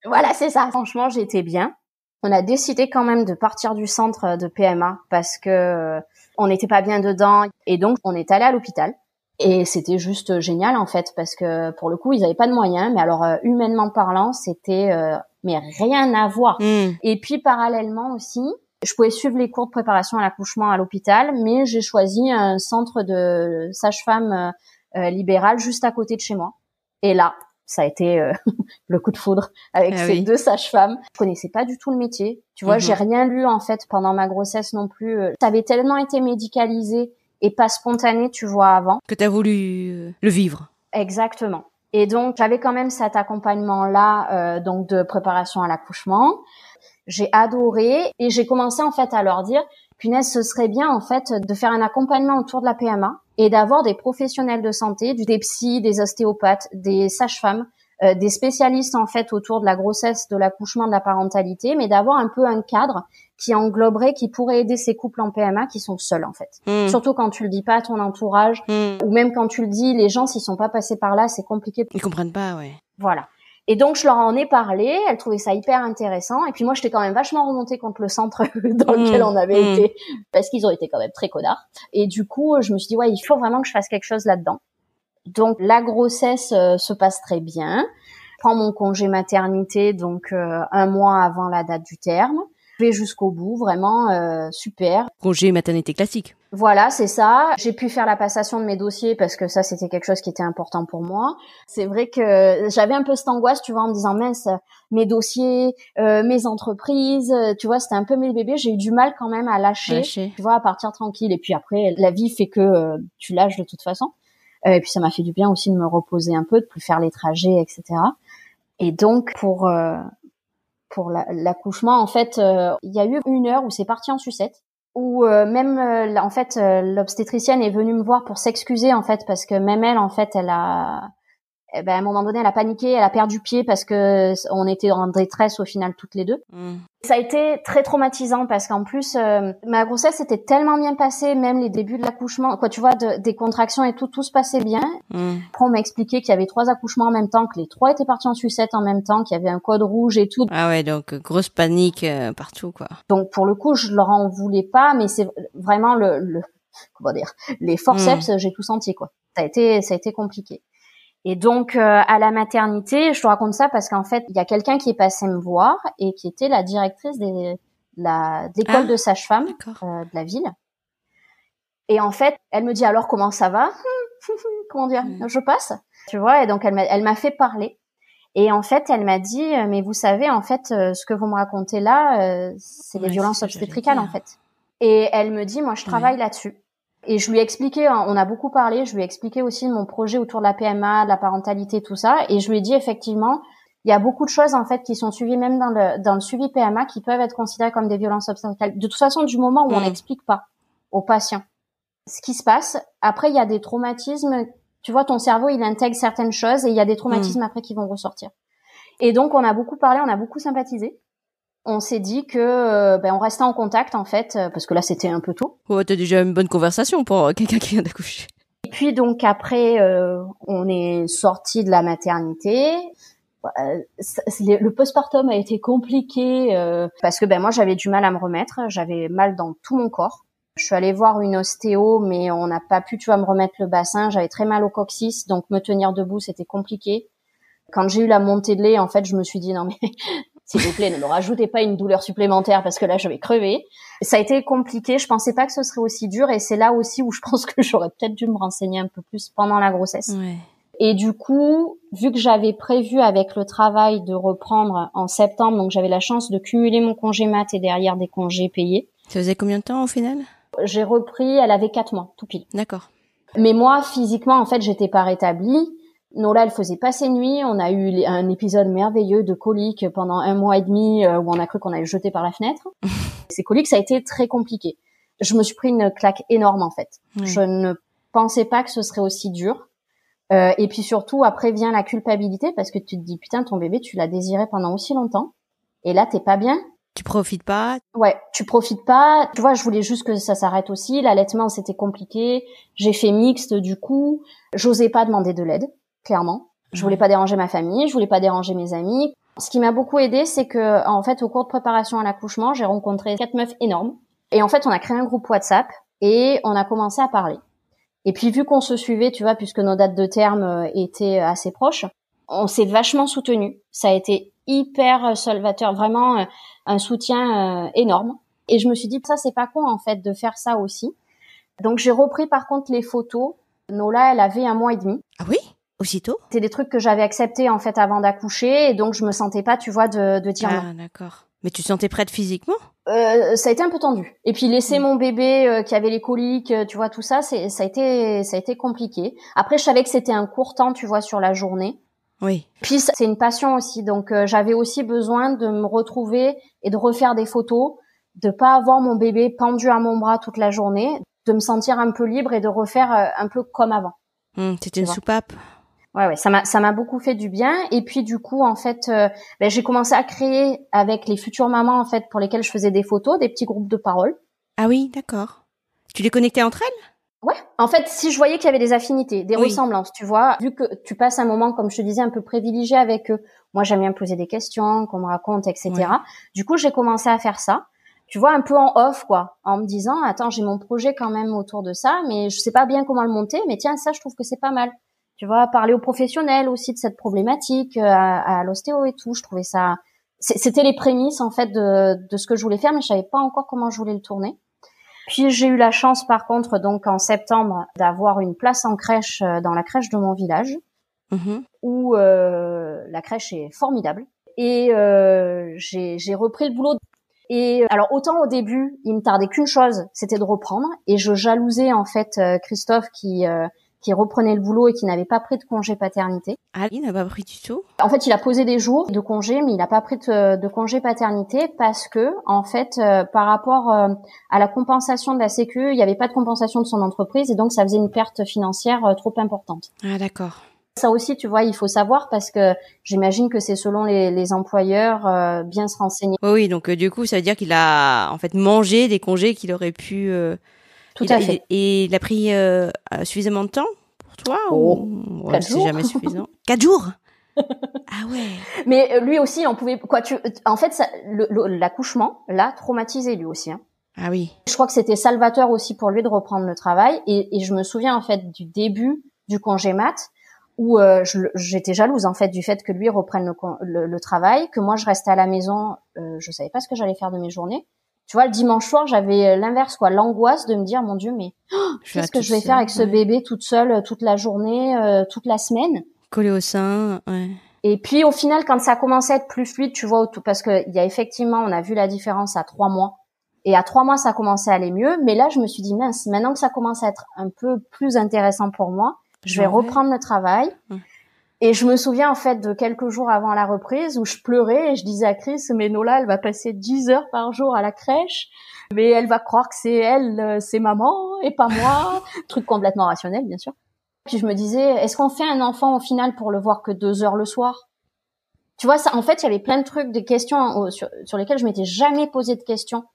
B: Voilà, c'est ça. Franchement, j'étais bien. On a décidé quand même de partir du centre de PMA parce que on n'était pas bien dedans et donc on est allé à l'hôpital. Et c'était juste génial en fait parce que pour le coup ils n'avaient pas de moyens, mais alors euh, humainement parlant c'était euh, mais rien à voir.
A: Hmm.
B: Et puis parallèlement aussi, je pouvais suivre les cours de préparation à l'accouchement à l'hôpital, mais j'ai choisi un centre de sage-femme euh, libérale juste à côté de chez moi. Et là, ça a été euh, le coup de foudre avec ah ces deux sages-femmes. Je connaissais pas du tout le métier. Tu vois, j'ai mhm. rien lu en fait pendant ma grossesse non plus. Euh, ça avait tellement été médicalisé et pas spontané, tu vois, avant.
A: Que tu as voulu euh, le vivre.
B: Exactement. Et donc j'avais quand même cet accompagnement là, donc de préparation à l'accouchement. J'ai adoré et j'ai commencé en fait à leur dire, punaise, ce serait bien en fait de faire un accompagnement autour de la PMA et d'avoir des professionnels de santé, des psys, des ostéopathes, des sages-femmes, euh, des spécialistes en fait autour de la grossesse, de l'accouchement, de la parentalité, mais d'avoir un peu un cadre qui engloberait, qui pourrait aider ces couples en PMA qui sont seuls en fait. Hmm. Surtout quand tu le dis pas à ton entourage, hmm. ou même quand tu le dis, les gens s'ils sont pas passés par là, c'est compliqué.
A: Ils comprennent pas, ouais.
B: Voilà. Et donc je leur en ai parlé, elles trouvaient ça hyper intéressant. Et puis moi j'étais quand même vachement remontée contre le centre dans lequel mmh. on avait mmh. été, parce qu'ils ont été quand même très connards. Et du coup je me suis dit ouais il faut vraiment que je fasse quelque chose là-dedans. Donc la grossesse euh, se passe très bien. Je prends mon congé maternité donc euh, un mois avant la date du terme vais jusqu'au bout, vraiment euh, super.
A: Congé maternité classique.
B: Voilà, c'est ça. J'ai pu faire la passation de mes dossiers parce que ça, c'était quelque chose qui était important pour moi. C'est vrai que j'avais un peu cette angoisse, tu vois, en me disant, mince, mes dossiers, euh, mes entreprises, tu vois, c'était un peu mes bébés. J'ai eu du mal quand même à lâcher, tu vois, à partir tranquille. Et puis après, la vie fait que euh, tu lâches de toute façon. Euh, et puis ça m'a fait du bien aussi de me reposer un peu, de plus faire les trajets, etc. Et donc pour pour l'accouchement, en fait, euh, il y a eu une heure où c'est parti en sucette, où euh, même euh, en fait l'obstétricienne est venue me voir pour s'excuser en fait parce que même elle en fait elle a eh ben, à un moment donné, elle a paniqué, elle a perdu pied parce que on était en détresse au final toutes les deux. Mm. Ça a été très traumatisant parce qu'en plus, euh, ma grossesse était tellement bien passée, même les débuts de l'accouchement, quoi, tu vois, des contractions et tout, tout se passait bien. Mm. Après, on m'a expliqué qu'il y avait trois accouchements en même temps, que les trois étaient partis en sucette en même temps, qu'il y avait un code rouge et tout.
A: Ah ouais, donc grosse panique euh, partout, quoi.
B: Donc pour le coup, je leur en voulais pas, mais c'est vraiment le, le, comment dire, les forceps, mm. j'ai tout senti, quoi. Ça a été, ça a été compliqué. Et donc euh, à la maternité, je te raconte ça parce qu'en fait, il y a quelqu'un qui est passé me voir et qui était la directrice des, la d'école ah, de sage-femme euh, de la ville. Et en fait, elle me dit alors comment ça va? Comment dire? Hmm. Je passe, tu vois? Et donc elle m'a elle m'a fait parler. Et en fait, elle m'a dit euh, mais vous savez en fait ce que vous me racontez là, c'est des violences obstétricales en fait. Et elle me dit moi je travaille là-dessus. Et je lui ai expliqué, hein, on a beaucoup parlé, je lui ai expliqué aussi mon projet autour de la PMA, de la parentalité, tout ça. Et je lui ai dit effectivement, il y a beaucoup de choses en fait qui sont suivies même dans le dans le suivi PMA qui peuvent être considérées comme des violences obstétricales. De toute façon, du moment où on mm. n'explique pas aux patients ce qui se passe, après il y a des traumatismes. Tu vois, ton cerveau il intègre certaines choses et il y a des traumatismes mm. après qui vont ressortir. Et donc on a beaucoup parlé, on a beaucoup sympathisé on s'est dit que euh, ben, on restait en contact en fait euh, parce que là c'était un peu tôt.
A: Ouais, t'as déjà une bonne conversation pour quelqu'un qui vient d'accoucher.
B: Et puis donc après euh, on est sorti de la maternité. le postpartum a été compliqué parce que ben moi j'avais du mal à me remettre, j'avais mal dans tout mon corps. Je suis allée voir une ostéo, mais on n'a pas pu, tu vois, me remettre le bassin. J'avais très mal au coccyx, donc me tenir debout, c'était compliqué. Quand j'ai eu la montée de lait, en fait, je me suis dit non mais s'il vous plaît, ne me rajoutez pas une douleur supplémentaire parce que là, je vais crever. Ça a été compliqué. Je pensais pas que ce serait aussi dur et c'est là aussi où je pense que j'aurais peut-être dû me renseigner un peu plus pendant la grossesse. Et du coup, vu que j'avais prévu avec le travail de reprendre en septembre, donc j'avais la chance de cumuler mon congé mat et derrière des congés payés.
A: Ça faisait combien de temps au final?
B: J'ai repris, elle avait quatre mois, tout pile.
A: D'accord.
B: Mais moi, physiquement, en fait, j'étais pas rétablie. Nola, elle faisait pas ses nuits. On a eu un épisode merveilleux de coliques pendant un mois et demi euh, où on a cru qu'on allait jeter par la fenêtre. Ces coliques, ça a été très compliqué. Je me suis pris une claque énorme en fait. Je ne pensais pas que ce serait aussi dur. Euh, et puis surtout, après vient la culpabilité parce que tu te dis putain, ton bébé, tu l'as désiré pendant aussi longtemps. Et là, t'es pas bien.
A: Tu profites pas.
B: Ouais, tu profites pas. Tu vois, je voulais juste que ça s'arrête aussi. L'allaitement, c'était compliqué. J'ai fait mixte du coup. J'osais pas demander de l'aide clairement. Je voulais pas déranger ma famille, je voulais pas déranger mes amis. Ce qui m'a beaucoup aidé, c'est que en fait, au cours de préparation à l'accouchement, j'ai rencontré quatre meufs énormes. Et en fait, on a créé un groupe WhatsApp et on a commencé à parler. Et puis, vu qu'on se suivait, tu vois, puisque nos dates de terme euh, étaient assez proches, on s'est vachement soutenu. Ça a été hyper salvateur, vraiment euh, un soutien euh, énorme. Et je me suis dit, ça, c'est pas con, en fait, de faire ça aussi. Donc, j'ai repris, par contre, les photos. Nola, elle avait un mois et demi.
A: Ah oui? Aussitôt
B: C'est des trucs que j'avais acceptés en fait avant d'accoucher et donc je me sentais pas, tu vois, de, de dire
A: ah, d'accord. Mais tu te sentais prête physiquement?
B: Euh, ça a été un peu tendu. Et puis laisser mm. mon bébé euh, qui avait les coliques, euh, tu vois, tout ça, c'est ça a été ça a été compliqué. Après, je savais que c'était un court temps, tu vois, sur la journée.
A: Oui.
B: Puis c'est une passion aussi, donc j'avais aussi besoin de me retrouver et de refaire des photos, de pas avoir mon bébé pendu à mon bras toute la journée, de me sentir un peu libre et de refaire un peu comme avant.
A: Mmh, C'était une soupape?
B: Ouais, ouais, ça m'a ça m'a beaucoup fait du bien. Et puis du coup, en fait, euh, ben, j'ai commencé à créer avec les futures mamans en fait pour lesquelles je faisais des photos, des petits groupes de parole.
A: Ah oui, d'accord. Tu les connectais entre elles?
B: Ouais. En fait, si je voyais qu'il y avait des affinités, des ressemblances, tu vois, vu que tu passes un moment, comme je te disais, un peu privilégié avec eux. Moi, j'aime bien poser des questions, qu'on me raconte, etc. Du coup, j'ai commencé à faire ça. Tu vois, un peu en off, quoi, en me disant, attends, j'ai mon projet quand même autour de ça, mais je sais pas bien comment le monter, mais tiens, ça, je trouve que c'est pas mal tu vois, parler aux professionnels aussi de cette problématique, euh, à, à l'ostéo et tout. Je trouvais ça, c'était les prémices en fait de, de ce que je voulais faire, mais je savais pas encore comment je voulais le tourner. Puis j'ai eu la chance par contre donc en septembre d'avoir une place en crèche euh, dans la crèche de mon village, mm-hmm. où euh, la crèche est formidable. Et euh, j'ai repris le boulot. Et alors autant au début, il me tardait qu'une chose, c'était de reprendre. Et je jalousais en fait Christophe qui qui reprenait le boulot et qui n'avait pas pris de congé paternité.
A: Ah, il n'a pas pris du tout
B: En fait, il a posé des jours de congé, mais il n'a pas pris de, congé paternité parce que, en fait, euh, par rapport euh, à la compensation de la Sécu, il n'y avait pas de compensation de son entreprise et donc ça faisait une perte financière euh, trop importante.
A: Ah, d'accord.
B: Ça aussi, tu vois, il faut savoir parce que j'imagine que c'est selon les, employeurs bien se renseigner.
A: Oui, donc du coup, ça veut dire qu'il a en fait mangé des congés qu'il aurait pu
B: tout à fait.
A: Et il a pris euh, suffisamment de temps pour toi
B: oh,
A: ou c'est jamais suffisant? Quatre jours? Ah ouais.
B: Mais euh, lui aussi, on pouvait quoi tu en fait l'accouchement l'a traumatisé lui aussi hein.
A: Ah oui.
B: Je crois que c'était salvateur aussi pour lui de reprendre le travail et, et je me souviens en fait du début du congé mat où euh, j'étais jalouse en fait du fait que lui reprenne le, le, travail, que moi je restais à la maison, euh, je savais pas ce que j'allais faire de mes journées tu vois, le dimanche soir, j'avais euh, l'inverse, quoi, l'angoisse de me dire, mon Dieu, mais oh, qu'est-ce que je vais faire avec ce bébé toute seule, euh, toute la journée, euh, toute la semaine?
A: Collé au sein, ouais.
B: Et puis au final, quand ça a commencé à être plus fluide, tu vois, parce que il y a effectivement, on a vu la différence à trois mois. Et à trois mois, ça a commencé à aller mieux. Mais là, je me suis dit, mince, maintenant que ça commence à être un peu plus intéressant pour moi, je vais reprendre le travail. Et je me souviens en fait de quelques jours avant la reprise où je pleurais et je disais à Chris, mais Nola, elle va passer 10 heures par jour à la crèche, mais elle va croire que c'est elle, euh, c'est maman et pas moi. Truc complètement rationnel, bien sûr. Puis je me disais, est-ce qu'on fait un enfant au final pour le voir que deux heures le soir? Tu vois, ça, en fait, il y avait plein de trucs, des questions sur, sur lesquelles je m'étais jamais posé de questions,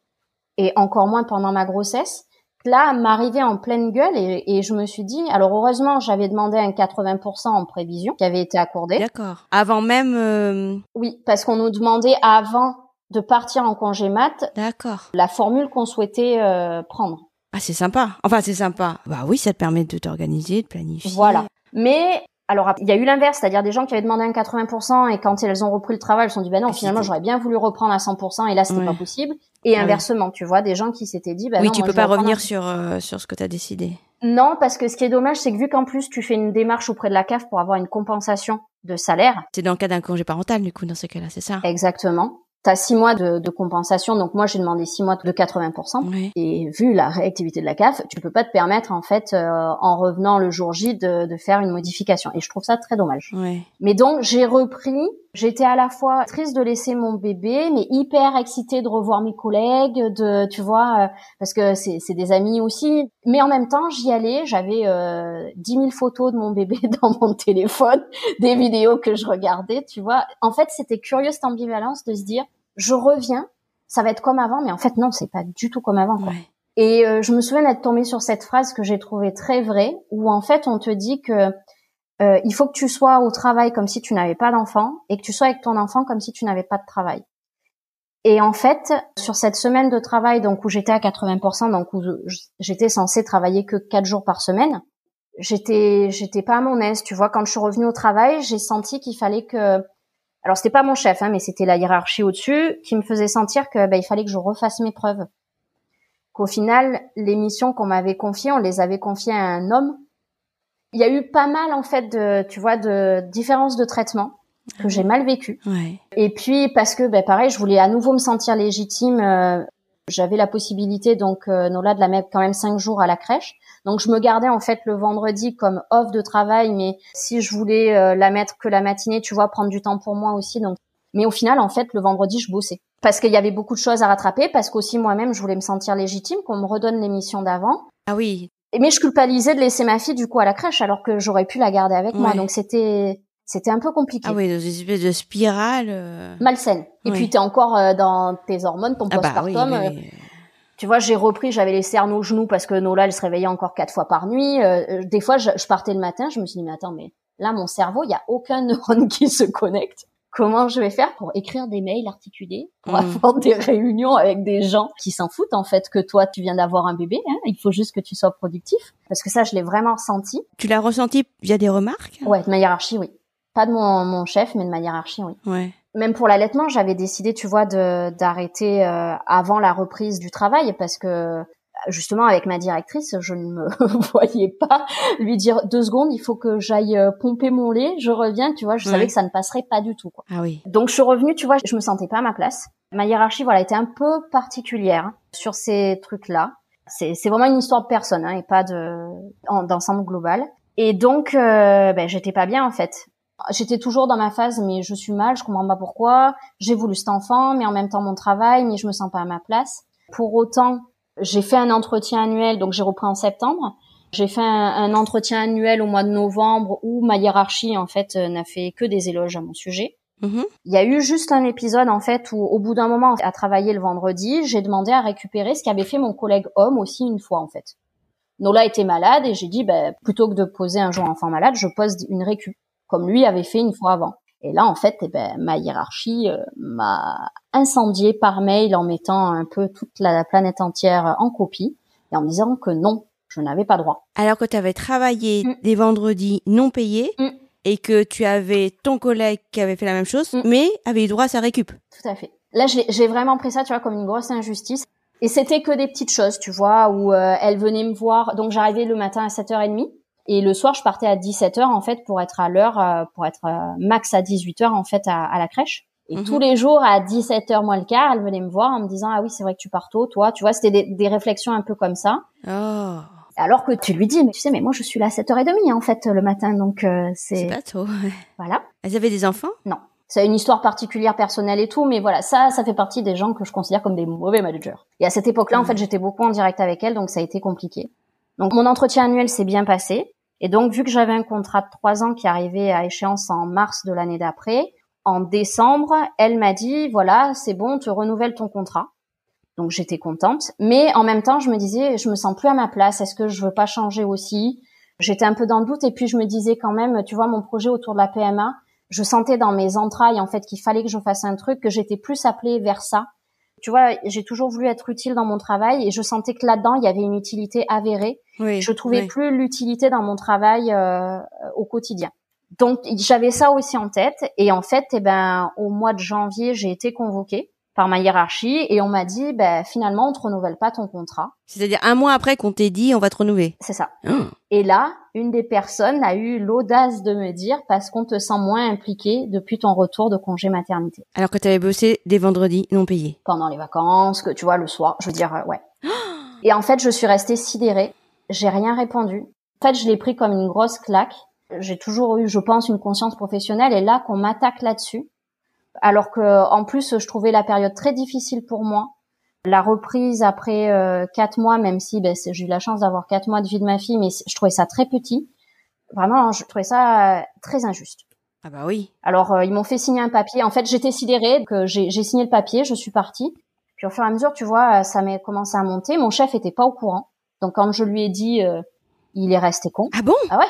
B: et encore moins pendant ma grossesse là m'arrivait en pleine gueule et, et, je me suis dit alors heureusement j'avais demandé un 80% en prévision qui avait été accordé.
A: D'accord. Avant même. Euh,
B: oui, parce qu'on nous demandait avant de partir en congé mat.
A: D'accord.
B: La formule qu'on souhaitait euh, prendre.
A: Ah c'est sympa. Enfin c'est sympa. Bah oui, ça te permet de t'organiser, de planifier.
B: Voilà. Mais alors, il y a eu l'inverse, c'est-à-dire des gens qui avaient demandé un 80% et quand elles ont repris le travail, elles se sont dit, ben non, finalement, j'aurais bien voulu reprendre à 100% et là, c'était pas possible. Et ah inversement, tu vois, des gens qui s'étaient dit, bah
A: oui,
B: non,
A: tu peux pas revenir sur euh, sur ce que tu as décidé.
B: Non, parce que ce qui est dommage, c'est que vu qu'en plus tu fais une démarche auprès de la CAF pour avoir une compensation de salaire.
A: C'est dans le cas d'un congé parental, du coup, dans ce cas-là, c'est ça?
B: Exactement tu as six mois de, de, compensation, donc moi j'ai demandé six mois de 80%. Et vu la réactivité de la CAF, tu peux pas te permettre en fait, euh, en revenant le jour J, de, de, faire une modification. Et je trouve ça très dommage. Mais donc j'ai repris. J'étais à la fois triste de laisser mon bébé, mais hyper excitée de revoir mes collègues, de tu vois, euh, parce que c'est des amis aussi. Mais en même temps, j'y allais. J'avais euh, 10 000 photos de mon bébé dans mon téléphone, des vidéos que je regardais, tu vois. En fait, c'était curieux cette ambivalence de se dire je reviens, ça va être comme avant, mais en fait non, c'est pas du tout comme avant. Quoi. Et euh, je me souviens d'être tombée sur cette phrase que j'ai trouvée très vraie, où en fait on te dit que euh, il faut que tu sois au travail comme si tu n'avais pas d'enfant et que tu sois avec ton enfant comme si tu n'avais pas de travail. Et en fait, sur cette semaine de travail, donc où j'étais à 80%, donc où j'étais censée travailler que quatre jours par semaine, j'étais j'étais pas à mon aise. Tu vois, quand je suis revenue au travail, j'ai senti qu'il fallait que alors c'était pas mon chef, hein, mais c'était la hiérarchie au-dessus qui me faisait sentir que bah, il fallait que je refasse mes preuves. Qu'au final, les missions qu'on m'avait confiées, on les avait confiées à un homme. Il y a eu pas mal en fait de, tu vois, de différences de traitement. que j'ai mal vécu.
A: Ouais.
B: Et puis parce que, ben, pareil, je voulais à nouveau me sentir légitime. euh, j'avais la possibilité donc euh, Nola de la mettre quand même cinq jours à la crèche. Donc je me gardais en fait le vendredi comme off de travail, mais si je voulais euh, la mettre que la matinée, tu vois, prendre du temps pour moi aussi. Donc, mais au final, en fait, le vendredi, je bossais parce qu'il y avait beaucoup de choses à rattraper, parce qu'aussi moi-même, je voulais me sentir légitime, qu'on me redonne l'émission d'avant.
A: Ah oui.
B: Mais je culpabilisais de laisser ma fille du coup à la crèche alors que j'aurais pu la garder avec moi. Donc c'était c'était un peu compliqué.
A: Ah oui, dans une espèce de spirale. euh.
B: Malsaine. Et
A: Oui.
B: puis t'es encore euh, dans tes hormones, ton
A: Ah bah oui,
B: postpartum. euh,
A: oui.
B: Tu vois, j'ai repris, j'avais les cernes aux genoux parce que Nola, elle se réveillait encore quatre fois par nuit. Des fois, je, je partais le matin, je me suis dit, mais attends, mais là, mon cerveau, il y a aucun neurone qui se connecte. Comment je vais faire pour écrire des mails articulés, pour
A: Mm.
B: avoir des réunions avec des gens qui s'en foutent en fait que toi, tu viens d'avoir un bébé. Hein, il faut juste que tu sois productif. Parce que ça, je l'ai vraiment ressenti.
A: Tu l'as ressenti via des remarques?
B: Ouais, de ma hiérarchie, oui. Pas de mon, mon chef, mais de ma hiérarchie, oui.
A: Ouais.
B: Même pour l'allaitement, j'avais décidé, tu vois, de d'arrêter euh, avant la reprise du travail parce que justement avec ma directrice, je ne me voyais pas lui dire deux secondes, il faut que j'aille euh, pomper mon lait, je reviens, tu vois, je
A: Ouais.
B: savais que ça ne passerait pas du tout. Quoi.
A: Ah oui.
B: Donc je suis revenue, tu vois, je me sentais pas à ma place. Ma hiérarchie, voilà, était un peu particulière sur ces trucs-là. C'est c'est vraiment une histoire de personne hein, et pas de en- d'ensemble global. Et donc, euh, ben, j'étais pas bien en fait. J'étais toujours dans ma phase, mais je suis mal, je comprends pas pourquoi. J'ai voulu cet enfant, mais en même temps mon travail, mais je me sens pas à ma place. Pour autant, j'ai fait un entretien annuel, donc j'ai repris en septembre. J'ai fait un, un entretien annuel au mois de novembre où ma hiérarchie en fait euh, n'a fait que des éloges à mon sujet.
A: Mhm.
B: Il y a eu juste un épisode en fait où au bout d'un moment à travailler le vendredi, j'ai demandé à récupérer ce qu'avait fait mon collègue homme aussi une fois en fait. Nola était malade et j'ai dit ben, plutôt que de poser un jour enfant malade, je pose une récup comme lui avait fait une fois avant. Et là en fait, eh ben, ma hiérarchie euh, m'a incendié par mail en mettant un peu toute la planète entière en copie et en me disant que non, je n'avais pas droit.
A: Alors que tu avais travaillé
B: Mm.
A: des vendredis non payés
B: Mm.
A: et que tu avais ton collègue qui avait fait la même chose,
B: Mm.
A: mais avait eu droit à sa récup.
B: Tout à fait. Là, j'ai j'ai vraiment pris ça, tu vois, comme une grosse injustice. Et c'était que des petites choses, tu vois, où euh, elle venait me voir. Donc, j'arrivais le matin à 7h30. Et le soir, je partais à 17h, en fait, pour être à l'heure, euh, pour être euh, max à 18h, en fait, à, à la crèche. Et
A: Mhm.
B: tous les jours, à 17h moins le quart, elle venait me voir en me disant, ah oui, c'est vrai que tu pars tôt, toi. Tu vois, c'était des, des réflexions un peu comme ça.
A: Oh,
B: Alors que tu lui dis, mais tu sais, mais moi, je suis là à 7h30, en fait, le matin. Donc, euh,
A: c'est
B: c'est...
A: pas tôt.
B: Voilà.
A: Elles avaient des enfants?
B: Non. C'est une histoire particulière, personnelle et tout, mais voilà, ça, ça fait partie des gens que je considère comme des mauvais managers. Et à cette époque-là, en fait, j'étais beaucoup en direct avec elle, donc ça a été compliqué. Donc mon entretien annuel s'est bien passé. Et donc, vu que j'avais un contrat de trois ans qui arrivait à échéance en mars de l'année d'après, en décembre, elle m'a dit, voilà, c'est bon, tu renouvelles ton contrat. Donc j'étais contente. Mais en même temps, je me disais, je me sens plus à ma place. Est-ce que je veux pas changer aussi? J'étais un peu dans le doute. Et puis je me disais quand même, tu vois, mon projet autour de la PMA, je sentais dans mes entrailles en fait qu'il fallait que je fasse un truc, que j'étais plus appelée vers ça. Tu vois, j'ai toujours voulu être utile dans mon travail et je sentais que là-dedans il y avait une utilité avérée.
A: Oui.
B: Je trouvais
A: oui.
B: plus l'utilité dans mon travail euh, au quotidien. Donc j'avais ça aussi en tête et en fait, eh ben au mois de janvier, j'ai été convoquée par ma hiérarchie et on m'a dit, ben finalement on te renouvelle pas ton contrat.
A: C'est-à-dire un mois après qu'on t'ait dit on va te renouveler.
B: C'est ça.
A: Oh.
B: Et là, une des personnes a eu l'audace de me dire parce qu'on te sent moins impliqué depuis ton retour de congé maternité.
A: Alors que tu avais bossé des vendredis non payés.
B: Pendant les vacances, que tu vois, le soir, je veux dire, euh, ouais. Et en fait, je suis restée sidérée. J'ai rien répondu. En fait, je l'ai pris comme une grosse claque. J'ai toujours eu, je pense, une conscience professionnelle. Et là, qu'on m'attaque là-dessus, alors que en plus, je trouvais la période très difficile pour moi. La reprise après euh, quatre mois, même si ben, j'ai eu la chance d'avoir quatre mois de vie de ma fille, mais je trouvais ça très petit. Vraiment, je trouvais ça euh, très injuste.
A: Ah bah oui.
B: Alors, euh, ils m'ont fait signer un papier. En fait, j'étais sidérée que j'ai j'ai signé le papier, je suis partie. Puis au fur et à mesure, tu vois, euh, ça m'a commencé à monter. Mon chef était pas au courant. Donc quand je lui ai dit, euh, il est resté con.
A: Ah bon?
B: Ah ouais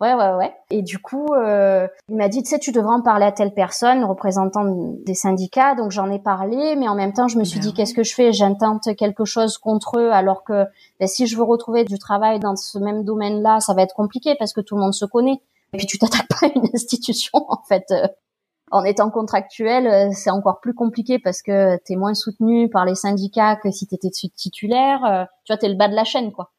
B: Ouais, ouais, ouais. Et du coup, euh, il m'a dit, tu sais, tu devrais en parler à telle personne, représentant des syndicats. Donc j'en ai parlé, mais en même temps, je me suis dit, qu'est-ce que je fais? J'intente quelque chose contre eux, alors que ben, si je veux retrouver du travail dans ce même domaine-là, ça va être compliqué parce que tout le monde se connaît. Et puis tu t'attaques pas à une institution, en fait. euh, en étant contractuel, euh, c'est encore plus compliqué parce que t'es moins soutenu par les syndicats que si t'étais titulaire. Euh, Tu vois, t'es le bas de la chaîne, quoi.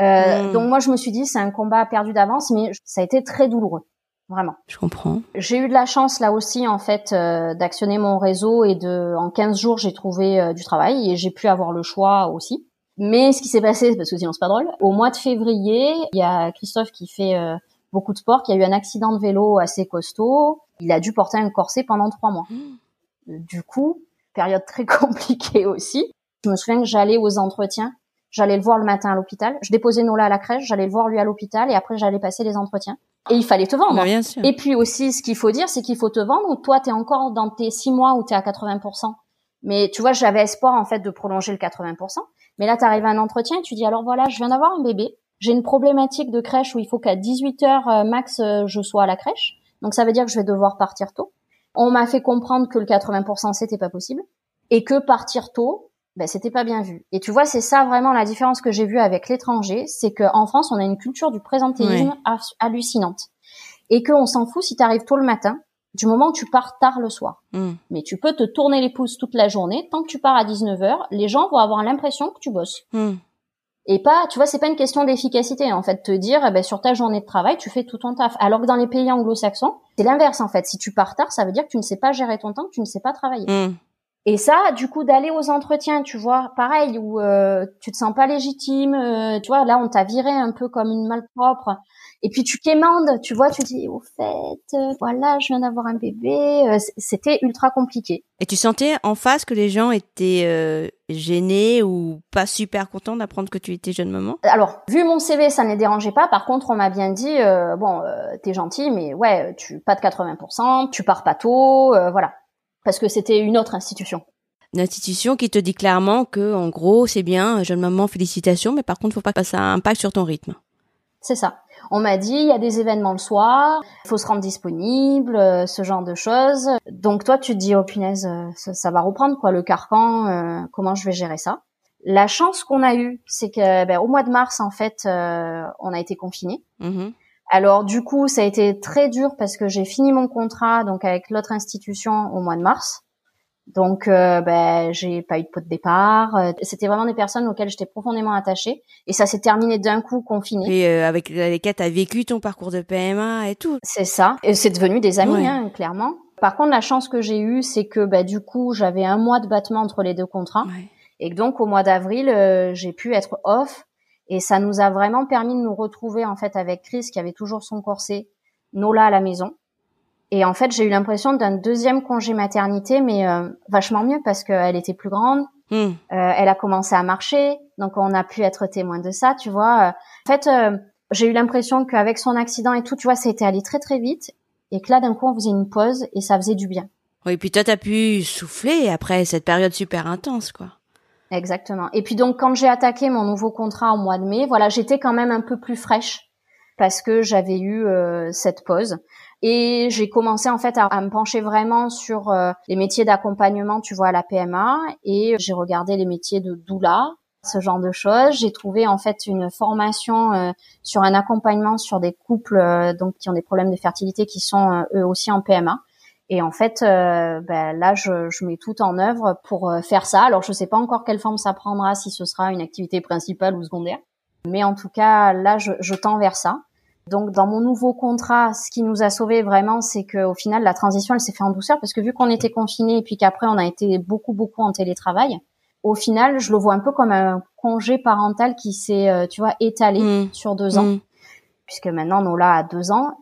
B: Euh,
A: Mm.
B: Donc moi, je me suis dit, c'est un combat perdu d'avance, mais ça a été très douloureux. vraiment.
A: Je comprends.
B: J'ai eu de la chance là aussi en fait euh, d'actionner mon réseau et de en 15 jours j'ai trouvé euh, du travail et j'ai pu avoir le choix aussi. Mais ce qui s'est passé, parce que sinon c'est pas drôle, au mois de février, il y a Christophe qui fait euh, beaucoup de sport, qui a eu un accident de vélo assez costaud. Il a dû porter un corset pendant trois mois. Mmh. Du coup, période très compliquée aussi. Je me souviens que j'allais aux entretiens J'allais le voir le matin à l'hôpital. Je déposais Nola à la crèche, j'allais le voir lui à l'hôpital et après j'allais passer les entretiens. Et il fallait te vendre.
A: Bah, bien sûr.
B: Et puis aussi, ce qu'il faut dire, c'est qu'il faut te vendre. Toi, tu es encore dans tes six mois où tu es à 80%. Mais tu vois, j'avais espoir en fait de prolonger le 80%. Mais là, tu arrives à un entretien et tu dis, alors voilà, je viens d'avoir un bébé. J'ai une problématique de crèche où il faut qu'à 18 heures euh, max, euh, je sois à la crèche. Donc ça veut dire que je vais devoir partir tôt. On m'a fait comprendre que le 80% c'était pas possible et que partir tôt, ben c'était pas bien vu. Et tu vois, c'est ça vraiment la différence que j'ai vue avec l'étranger, c'est qu'en France, on a une culture du présentéisme hallucinante. Et qu'on s'en fout si tu arrives tôt le matin, du moment où tu pars tard le soir. Hmm. Mais tu peux te tourner les pouces toute la journée, tant que tu pars à 19h, les gens vont avoir l'impression que tu bosses. Hmm. Et pas, tu vois, c'est pas une question d'efficacité, en fait, te dire, eh ben, sur ta journée de travail, tu fais tout ton taf. Alors que dans les pays anglo-saxons, c'est l'inverse, en fait. Si tu pars tard, ça veut dire que tu ne sais pas gérer ton temps, que tu ne sais pas travailler. Hmm. Et ça, du coup, d'aller aux entretiens, tu vois, pareil, où euh, tu te sens pas légitime, euh, tu vois, là, on t'a viré un peu comme une malpropre. Et puis tu quémandes, tu vois, tu dis, au fait, euh, voilà, je viens d'avoir un bébé. C'était ultra compliqué.
A: Et tu sentais en face que les gens étaient gênés ou pas super contents d'apprendre que tu étais jeune maman?
B: Alors, vu mon CV, ça ne les dérangeait pas. Par contre, on m'a bien dit, bon, t'es gentil, mais ouais, tu pas de 80%, tu pars pas tôt, voilà parce que c'était une autre institution.
A: Une institution qui te dit clairement que, en gros, c'est bien, jeune maman, félicitations, mais par contre, faut pas que ça impacte sur ton rythme.
B: C'est ça. On m'a dit, il y a des événements le soir, il faut se rendre disponible, euh, ce genre de choses. Donc toi, tu te dis, oh punaise, euh, ça, va reprendre quoi, le carcan, euh, comment je vais gérer ça? La chance qu'on a eue, c'est que ben, au mois de mars, en fait, on a été confinés. Mm-hmm. Alors du coup, ça a été très dur parce que j'ai fini mon contrat donc avec l'autre institution au mois de mars. Donc, euh, ben, j'ai pas eu de pot de départ. Euh, c'était vraiment des personnes auxquelles j'étais profondément attachée. Et ça s'est terminé d'un coup confiné.
A: Et euh, avec lesquelles tu as vécu ton parcours de PMA et tout.
B: C'est ça. Et c'est devenu des amis, hein, clairement. Par contre, la chance que j'ai eue, c'est que ben, du coup, j'avais un mois de battement entre les deux contrats. Et donc, au mois d'avril, euh, j'ai pu être off et ça nous a vraiment permis de nous retrouver en fait avec Chris qui avait toujours son corset, Nola à la maison. Et en fait, j'ai eu l'impression d'un deuxième congé maternité, mais euh, vachement mieux parce qu'elle était plus grande, hmm. euh, elle a commencé à marcher, donc on a pu être témoin de ça, tu vois. En fait, euh, j'ai eu l'impression qu'avec son accident et tout, tu vois, ça a été allé très très vite, et que là, d'un coup, on faisait une pause et ça faisait du bien.
A: Oui, puis toi, t'as pu souffler après cette période super intense, quoi.
B: Exactement. Et puis donc quand j'ai attaqué mon nouveau contrat au mois de mai, voilà, j'étais quand même un peu plus fraîche parce que j'avais eu euh, cette pause et j'ai commencé en fait à, me pencher vraiment sur euh, les métiers d'accompagnement, tu vois, à la PMA et j'ai regardé les métiers de doula, ce genre de choses. J'ai trouvé en fait une formation euh, sur un accompagnement sur des couples donc qui ont des problèmes de fertilité qui sont eux aussi en PMA. Et en fait, euh, ben là, je, je, mets tout en œuvre pour euh, faire ça. Alors, je ne sais pas encore quelle forme ça prendra, si ce sera une activité principale ou secondaire. Mais en tout cas, là, je, je tends vers ça. Donc, dans mon nouveau contrat, ce qui nous a sauvé vraiment, c'est qu'au final, la transition, elle s'est faite en douceur parce que vu qu'on était confinés et puis qu'après, on a été beaucoup, beaucoup en télétravail, au final, je le vois un peu comme un congé parental qui s'est, euh, tu vois, étalé mmh. sur deux ans. Mmh. Puisque maintenant, Nola a deux ans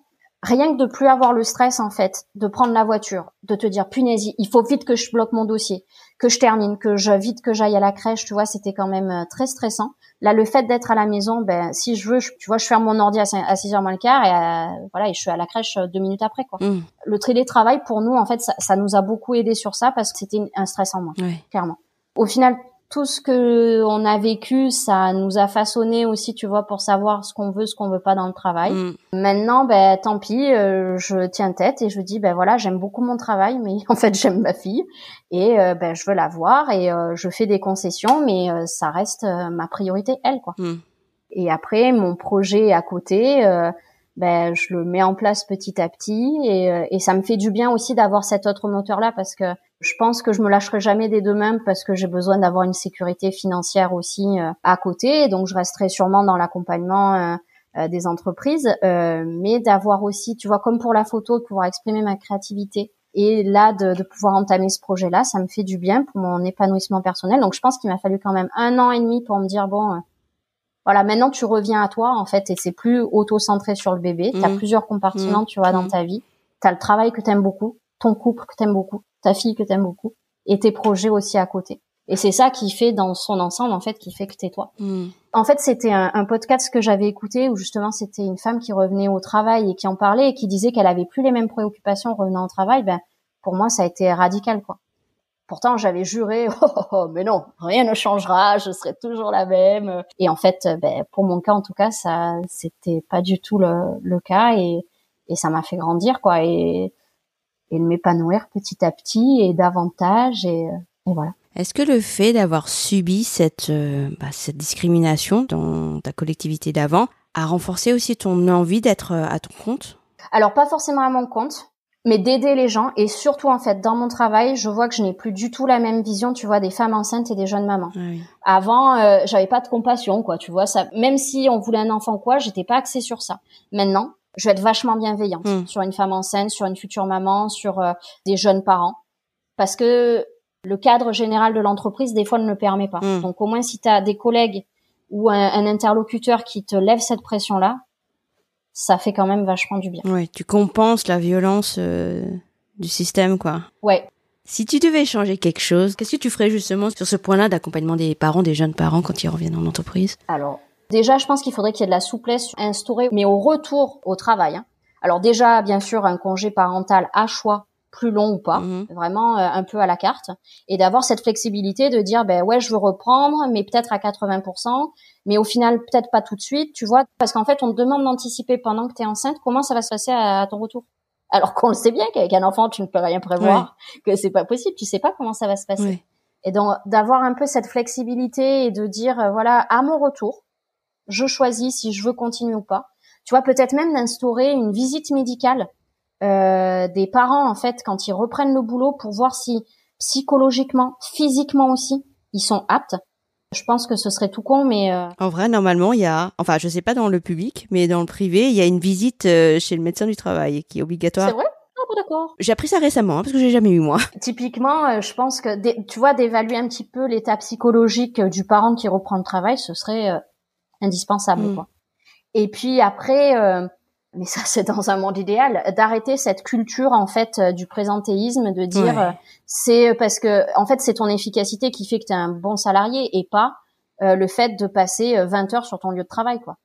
B: rien que de plus avoir le stress en fait, de prendre la voiture, de te dire punaise, il faut vite que je bloque mon dossier, que je termine, que je vite que j'aille à la crèche, tu vois, c'était quand même euh, très stressant. Là, le fait d'être à la maison, ben si je veux, tu vois, je ferme mon ordi à 6h moins le quart et euh, voilà, et je suis à la crèche euh, deux minutes après quoi. Mm. Le télétravail pour nous en fait, ça, nous a beaucoup aidé sur ça parce que c'était un stress en moins, clairement. Au final, tout ce que on a vécu, ça nous a façonné aussi, tu vois, pour savoir ce qu'on veut, ce qu'on veut pas dans le travail. Mm. Maintenant, ben tant pis, euh, je tiens tête et je dis ben voilà, j'aime beaucoup mon travail, mais en fait j'aime ma fille et euh, ben je veux la voir et euh, je fais des concessions, mais ça reste ma priorité elle quoi. Mm. Et après mon projet à côté, ben je le mets en place petit à petit et, et ça me fait du bien aussi d'avoir cet autre moteur là parce que je pense que je me lâcherai jamais des deux mains parce que j'ai besoin d'avoir une sécurité financière aussi euh, à côté. Donc je resterai sûrement dans l'accompagnement euh, des entreprises, mais d'avoir aussi, tu vois, comme pour la photo, de pouvoir exprimer ma créativité et là, de, de pouvoir entamer ce projet-là, ça me fait du bien pour mon épanouissement personnel. Donc, je pense qu'il m'a fallu quand même un an et demi pour me dire bon, euh, voilà, maintenant tu reviens à toi en fait, et c'est plus auto-centré sur le bébé. Tu as mmh. plusieurs compartiments, mmh. tu vois, dans mmh. ta vie. Tu as le travail que t'aimes beaucoup, ton couple que t'aimes beaucoup, ta fille que t'aimes beaucoup, et tes projets aussi à côté. Et c'est ça qui fait dans son ensemble, en fait, qui fait que t'es toi. Hmm. En fait, c'était un, un, podcast que j'avais écouté où justement c'était une femme qui revenait au travail et qui en parlait et qui disait qu'elle avait plus les mêmes préoccupations revenant au travail. Ben, pour moi, ça a été radical, quoi. Pourtant, j'avais juré, oh, oh, oh, mais non, rien ne changera, je serai toujours la même. Et en fait, ben, pour mon cas, en tout cas, ça, c'était pas du tout le, le cas et, et ça m'a fait grandir, quoi, et, et m'épanouir petit à petit et davantage et, et voilà.
A: Est-ce que le fait d'avoir subi cette, euh, bah, cette discrimination dans ta collectivité d'avant a renforcé aussi ton envie d'être euh, à ton compte?
B: Alors pas forcément à mon compte, mais d'aider les gens et surtout en fait dans mon travail, je vois que je n'ai plus du tout la même vision, tu vois, des femmes enceintes et des jeunes mamans. Ah Avant, euh, j'avais pas de compassion, quoi, tu vois, ça. Même si on voulait un enfant, quoi, j'étais pas axée sur ça. Maintenant, je vais être vachement bienveillante hmm. sur une femme enceinte, sur une future maman, sur des jeunes parents, parce que le cadre général de l'entreprise des fois ne le permet pas. Hmm. Donc au moins si tu as des collègues ou un, interlocuteur qui te lève cette pression là, ça fait quand même vachement du bien.
A: Ouais, tu compenses la violence euh, du système quoi.
B: Ouais.
A: Si tu devais changer quelque chose, qu'est-ce que tu ferais justement sur ce point-là d'accompagnement des parents, des jeunes parents quand ils reviennent en entreprise?
B: Alors, déjà, je pense qu'il faudrait qu'il y ait de la souplesse instaurée, mais au retour au travail. Hein. Alors déjà, bien sûr, un congé parental à choix plus long ou pas, mhm. vraiment euh, un peu à la carte, et d'avoir cette flexibilité de dire ben ouais je veux reprendre, mais peut-être à 80%, mais au final peut-être pas tout de suite, tu vois, parce qu'en fait on te demande d'anticiper pendant que tu es enceinte comment ça va se passer à, ton retour. Alors qu'on le sait bien qu'avec un enfant tu ne peux rien prévoir, que c'est pas possible, tu sais pas comment ça va se passer. Et donc d'avoir un peu cette flexibilité et de dire euh, voilà à mon retour, je choisis si je veux continuer ou pas. Tu vois peut-être même d'instaurer une visite médicale euh, des parents en fait quand ils reprennent le boulot pour voir si psychologiquement, physiquement aussi, ils sont aptes. Je pense que ce serait tout con, mais euh...
A: en vrai, normalement, il y a, enfin, je sais pas dans le public, mais dans le privé, il y a une visite euh, chez le médecin du travail qui est obligatoire.
B: C'est vrai? Ah d'accord.
A: J'ai appris ça récemment hein, parce que j'ai jamais eu moi.
B: Typiquement, euh, je pense que tu vois d'évaluer un petit peu l'état psychologique du parent qui reprend le travail, ce serait indispensable. Mm. Quoi. Et puis après, mais ça c'est dans un monde idéal, d'arrêter cette culture en fait euh, du présentéisme, de dire euh, c'est parce que en fait c'est ton efficacité qui fait que tu es un bon salarié et pas euh, le fait de passer 20 heures sur ton lieu de travail quoi.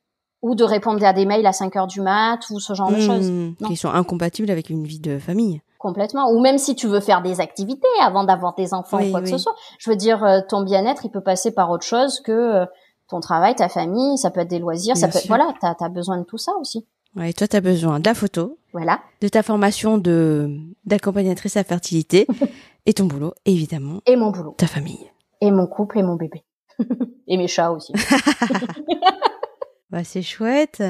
B: Ou de répondre à des mails à 5 heures du mat ou ce genre de mmh, choses.
A: qui sont incompatibles avec une vie de famille.
B: Complètement. Ou même si tu veux faire des activités avant d'avoir des enfants ou quoi que ce soit. Je veux dire ton bien-être il peut passer par autre chose que ton travail ta famille ça peut être des loisirs ça peut voilà tu as besoin de tout ça aussi
A: Ouais, toi, tu as besoin de la photo.
B: Voilà.
A: De ta formation de d'accompagnatrice à fertilité et ton boulot, évidemment.
B: Et mon boulot.
A: Ta famille.
B: Et mon couple et mon bébé. et mes chats aussi.
A: bah, c'est chouette.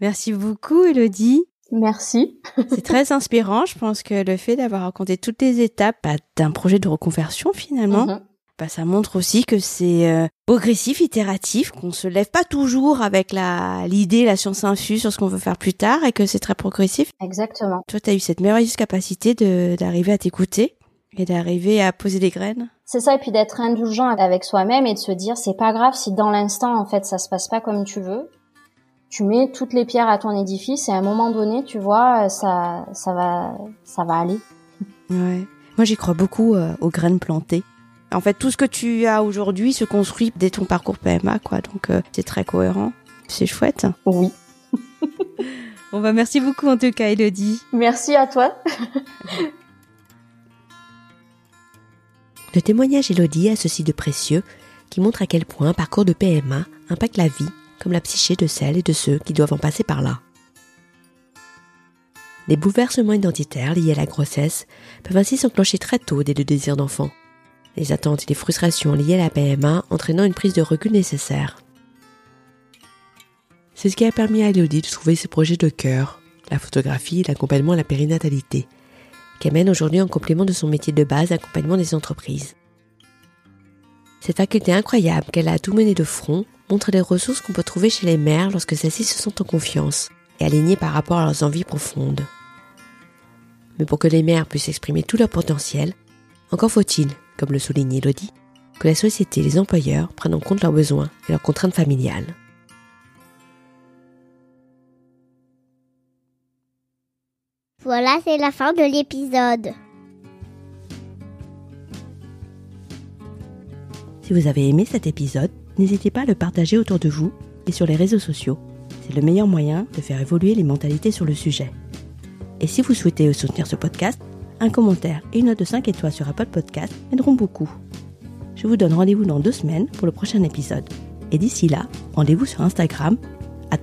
A: Merci beaucoup, Elodie.
B: Merci.
A: c'est très inspirant. Je pense que le fait d'avoir raconté toutes les étapes bah, d'un projet de reconversion, finalement, mhm bah, ça montre aussi que c'est euh, progressif, itératif, qu'on se lève pas toujours avec la l'idée, la science infuse sur ce qu'on veut faire plus tard et que c'est très progressif.
B: Exactement.
A: Toi, tu as eu cette merveilleuse capacité de d'arriver à t'écouter et d'arriver à poser des graines.
B: C'est ça, et puis d'être indulgent avec soi-même et de se dire c'est pas grave si dans l'instant en fait ça se passe pas comme tu veux. Tu mets toutes les pierres à ton édifice et à un moment donné, tu vois, ça ça va ça va aller.
A: Ouais. Moi, j'y crois beaucoup euh, aux graines plantées. En fait, tout ce que tu as aujourd'hui se construit dès ton parcours PMA, quoi. Donc, euh, c'est très cohérent. C'est chouette.
B: Oui.
A: bon, bah, merci beaucoup en tout cas, Elodie.
B: Merci à toi.
A: Le témoignage d'Elodie a ceci de précieux qui montre à quel point un parcours de PMA impacte la vie comme la psyché de celles et de ceux qui doivent en passer par là. Les bouleversements identitaires liés à la grossesse peuvent ainsi s'enclencher très tôt dès le désir d'enfant les attentes et les frustrations liées à la PMA entraînant une prise de recul nécessaire. C'est ce qui a permis à Elodie de trouver ses projets de cœur, la photographie l'accompagnement à la périnatalité, qui amène aujourd'hui en complément de son métier de base l'accompagnement des entreprises.
C: Cette faculté incroyable qu'elle a à tout mener de front montre les ressources qu'on peut trouver chez les mères lorsque celles-ci se sentent en confiance et alignées par rapport à leurs envies profondes. Mais pour que les mères puissent exprimer tout leur potentiel, encore faut-il, comme le souligne Elodie, que la société et les employeurs prennent en compte leurs besoins et leurs contraintes familiales.
D: Voilà, c'est la fin de l'épisode.
A: Si vous avez aimé cet épisode, n'hésitez pas à le partager autour de vous et sur les réseaux sociaux. C'est le meilleur moyen de faire évoluer les mentalités sur le sujet. Et si vous souhaitez soutenir ce podcast, un commentaire et une note de 5 étoiles sur Apple Podcast m'aideront beaucoup. Je vous donne rendez-vous dans deux semaines pour le prochain épisode. Et d'ici là, rendez-vous sur Instagram, at.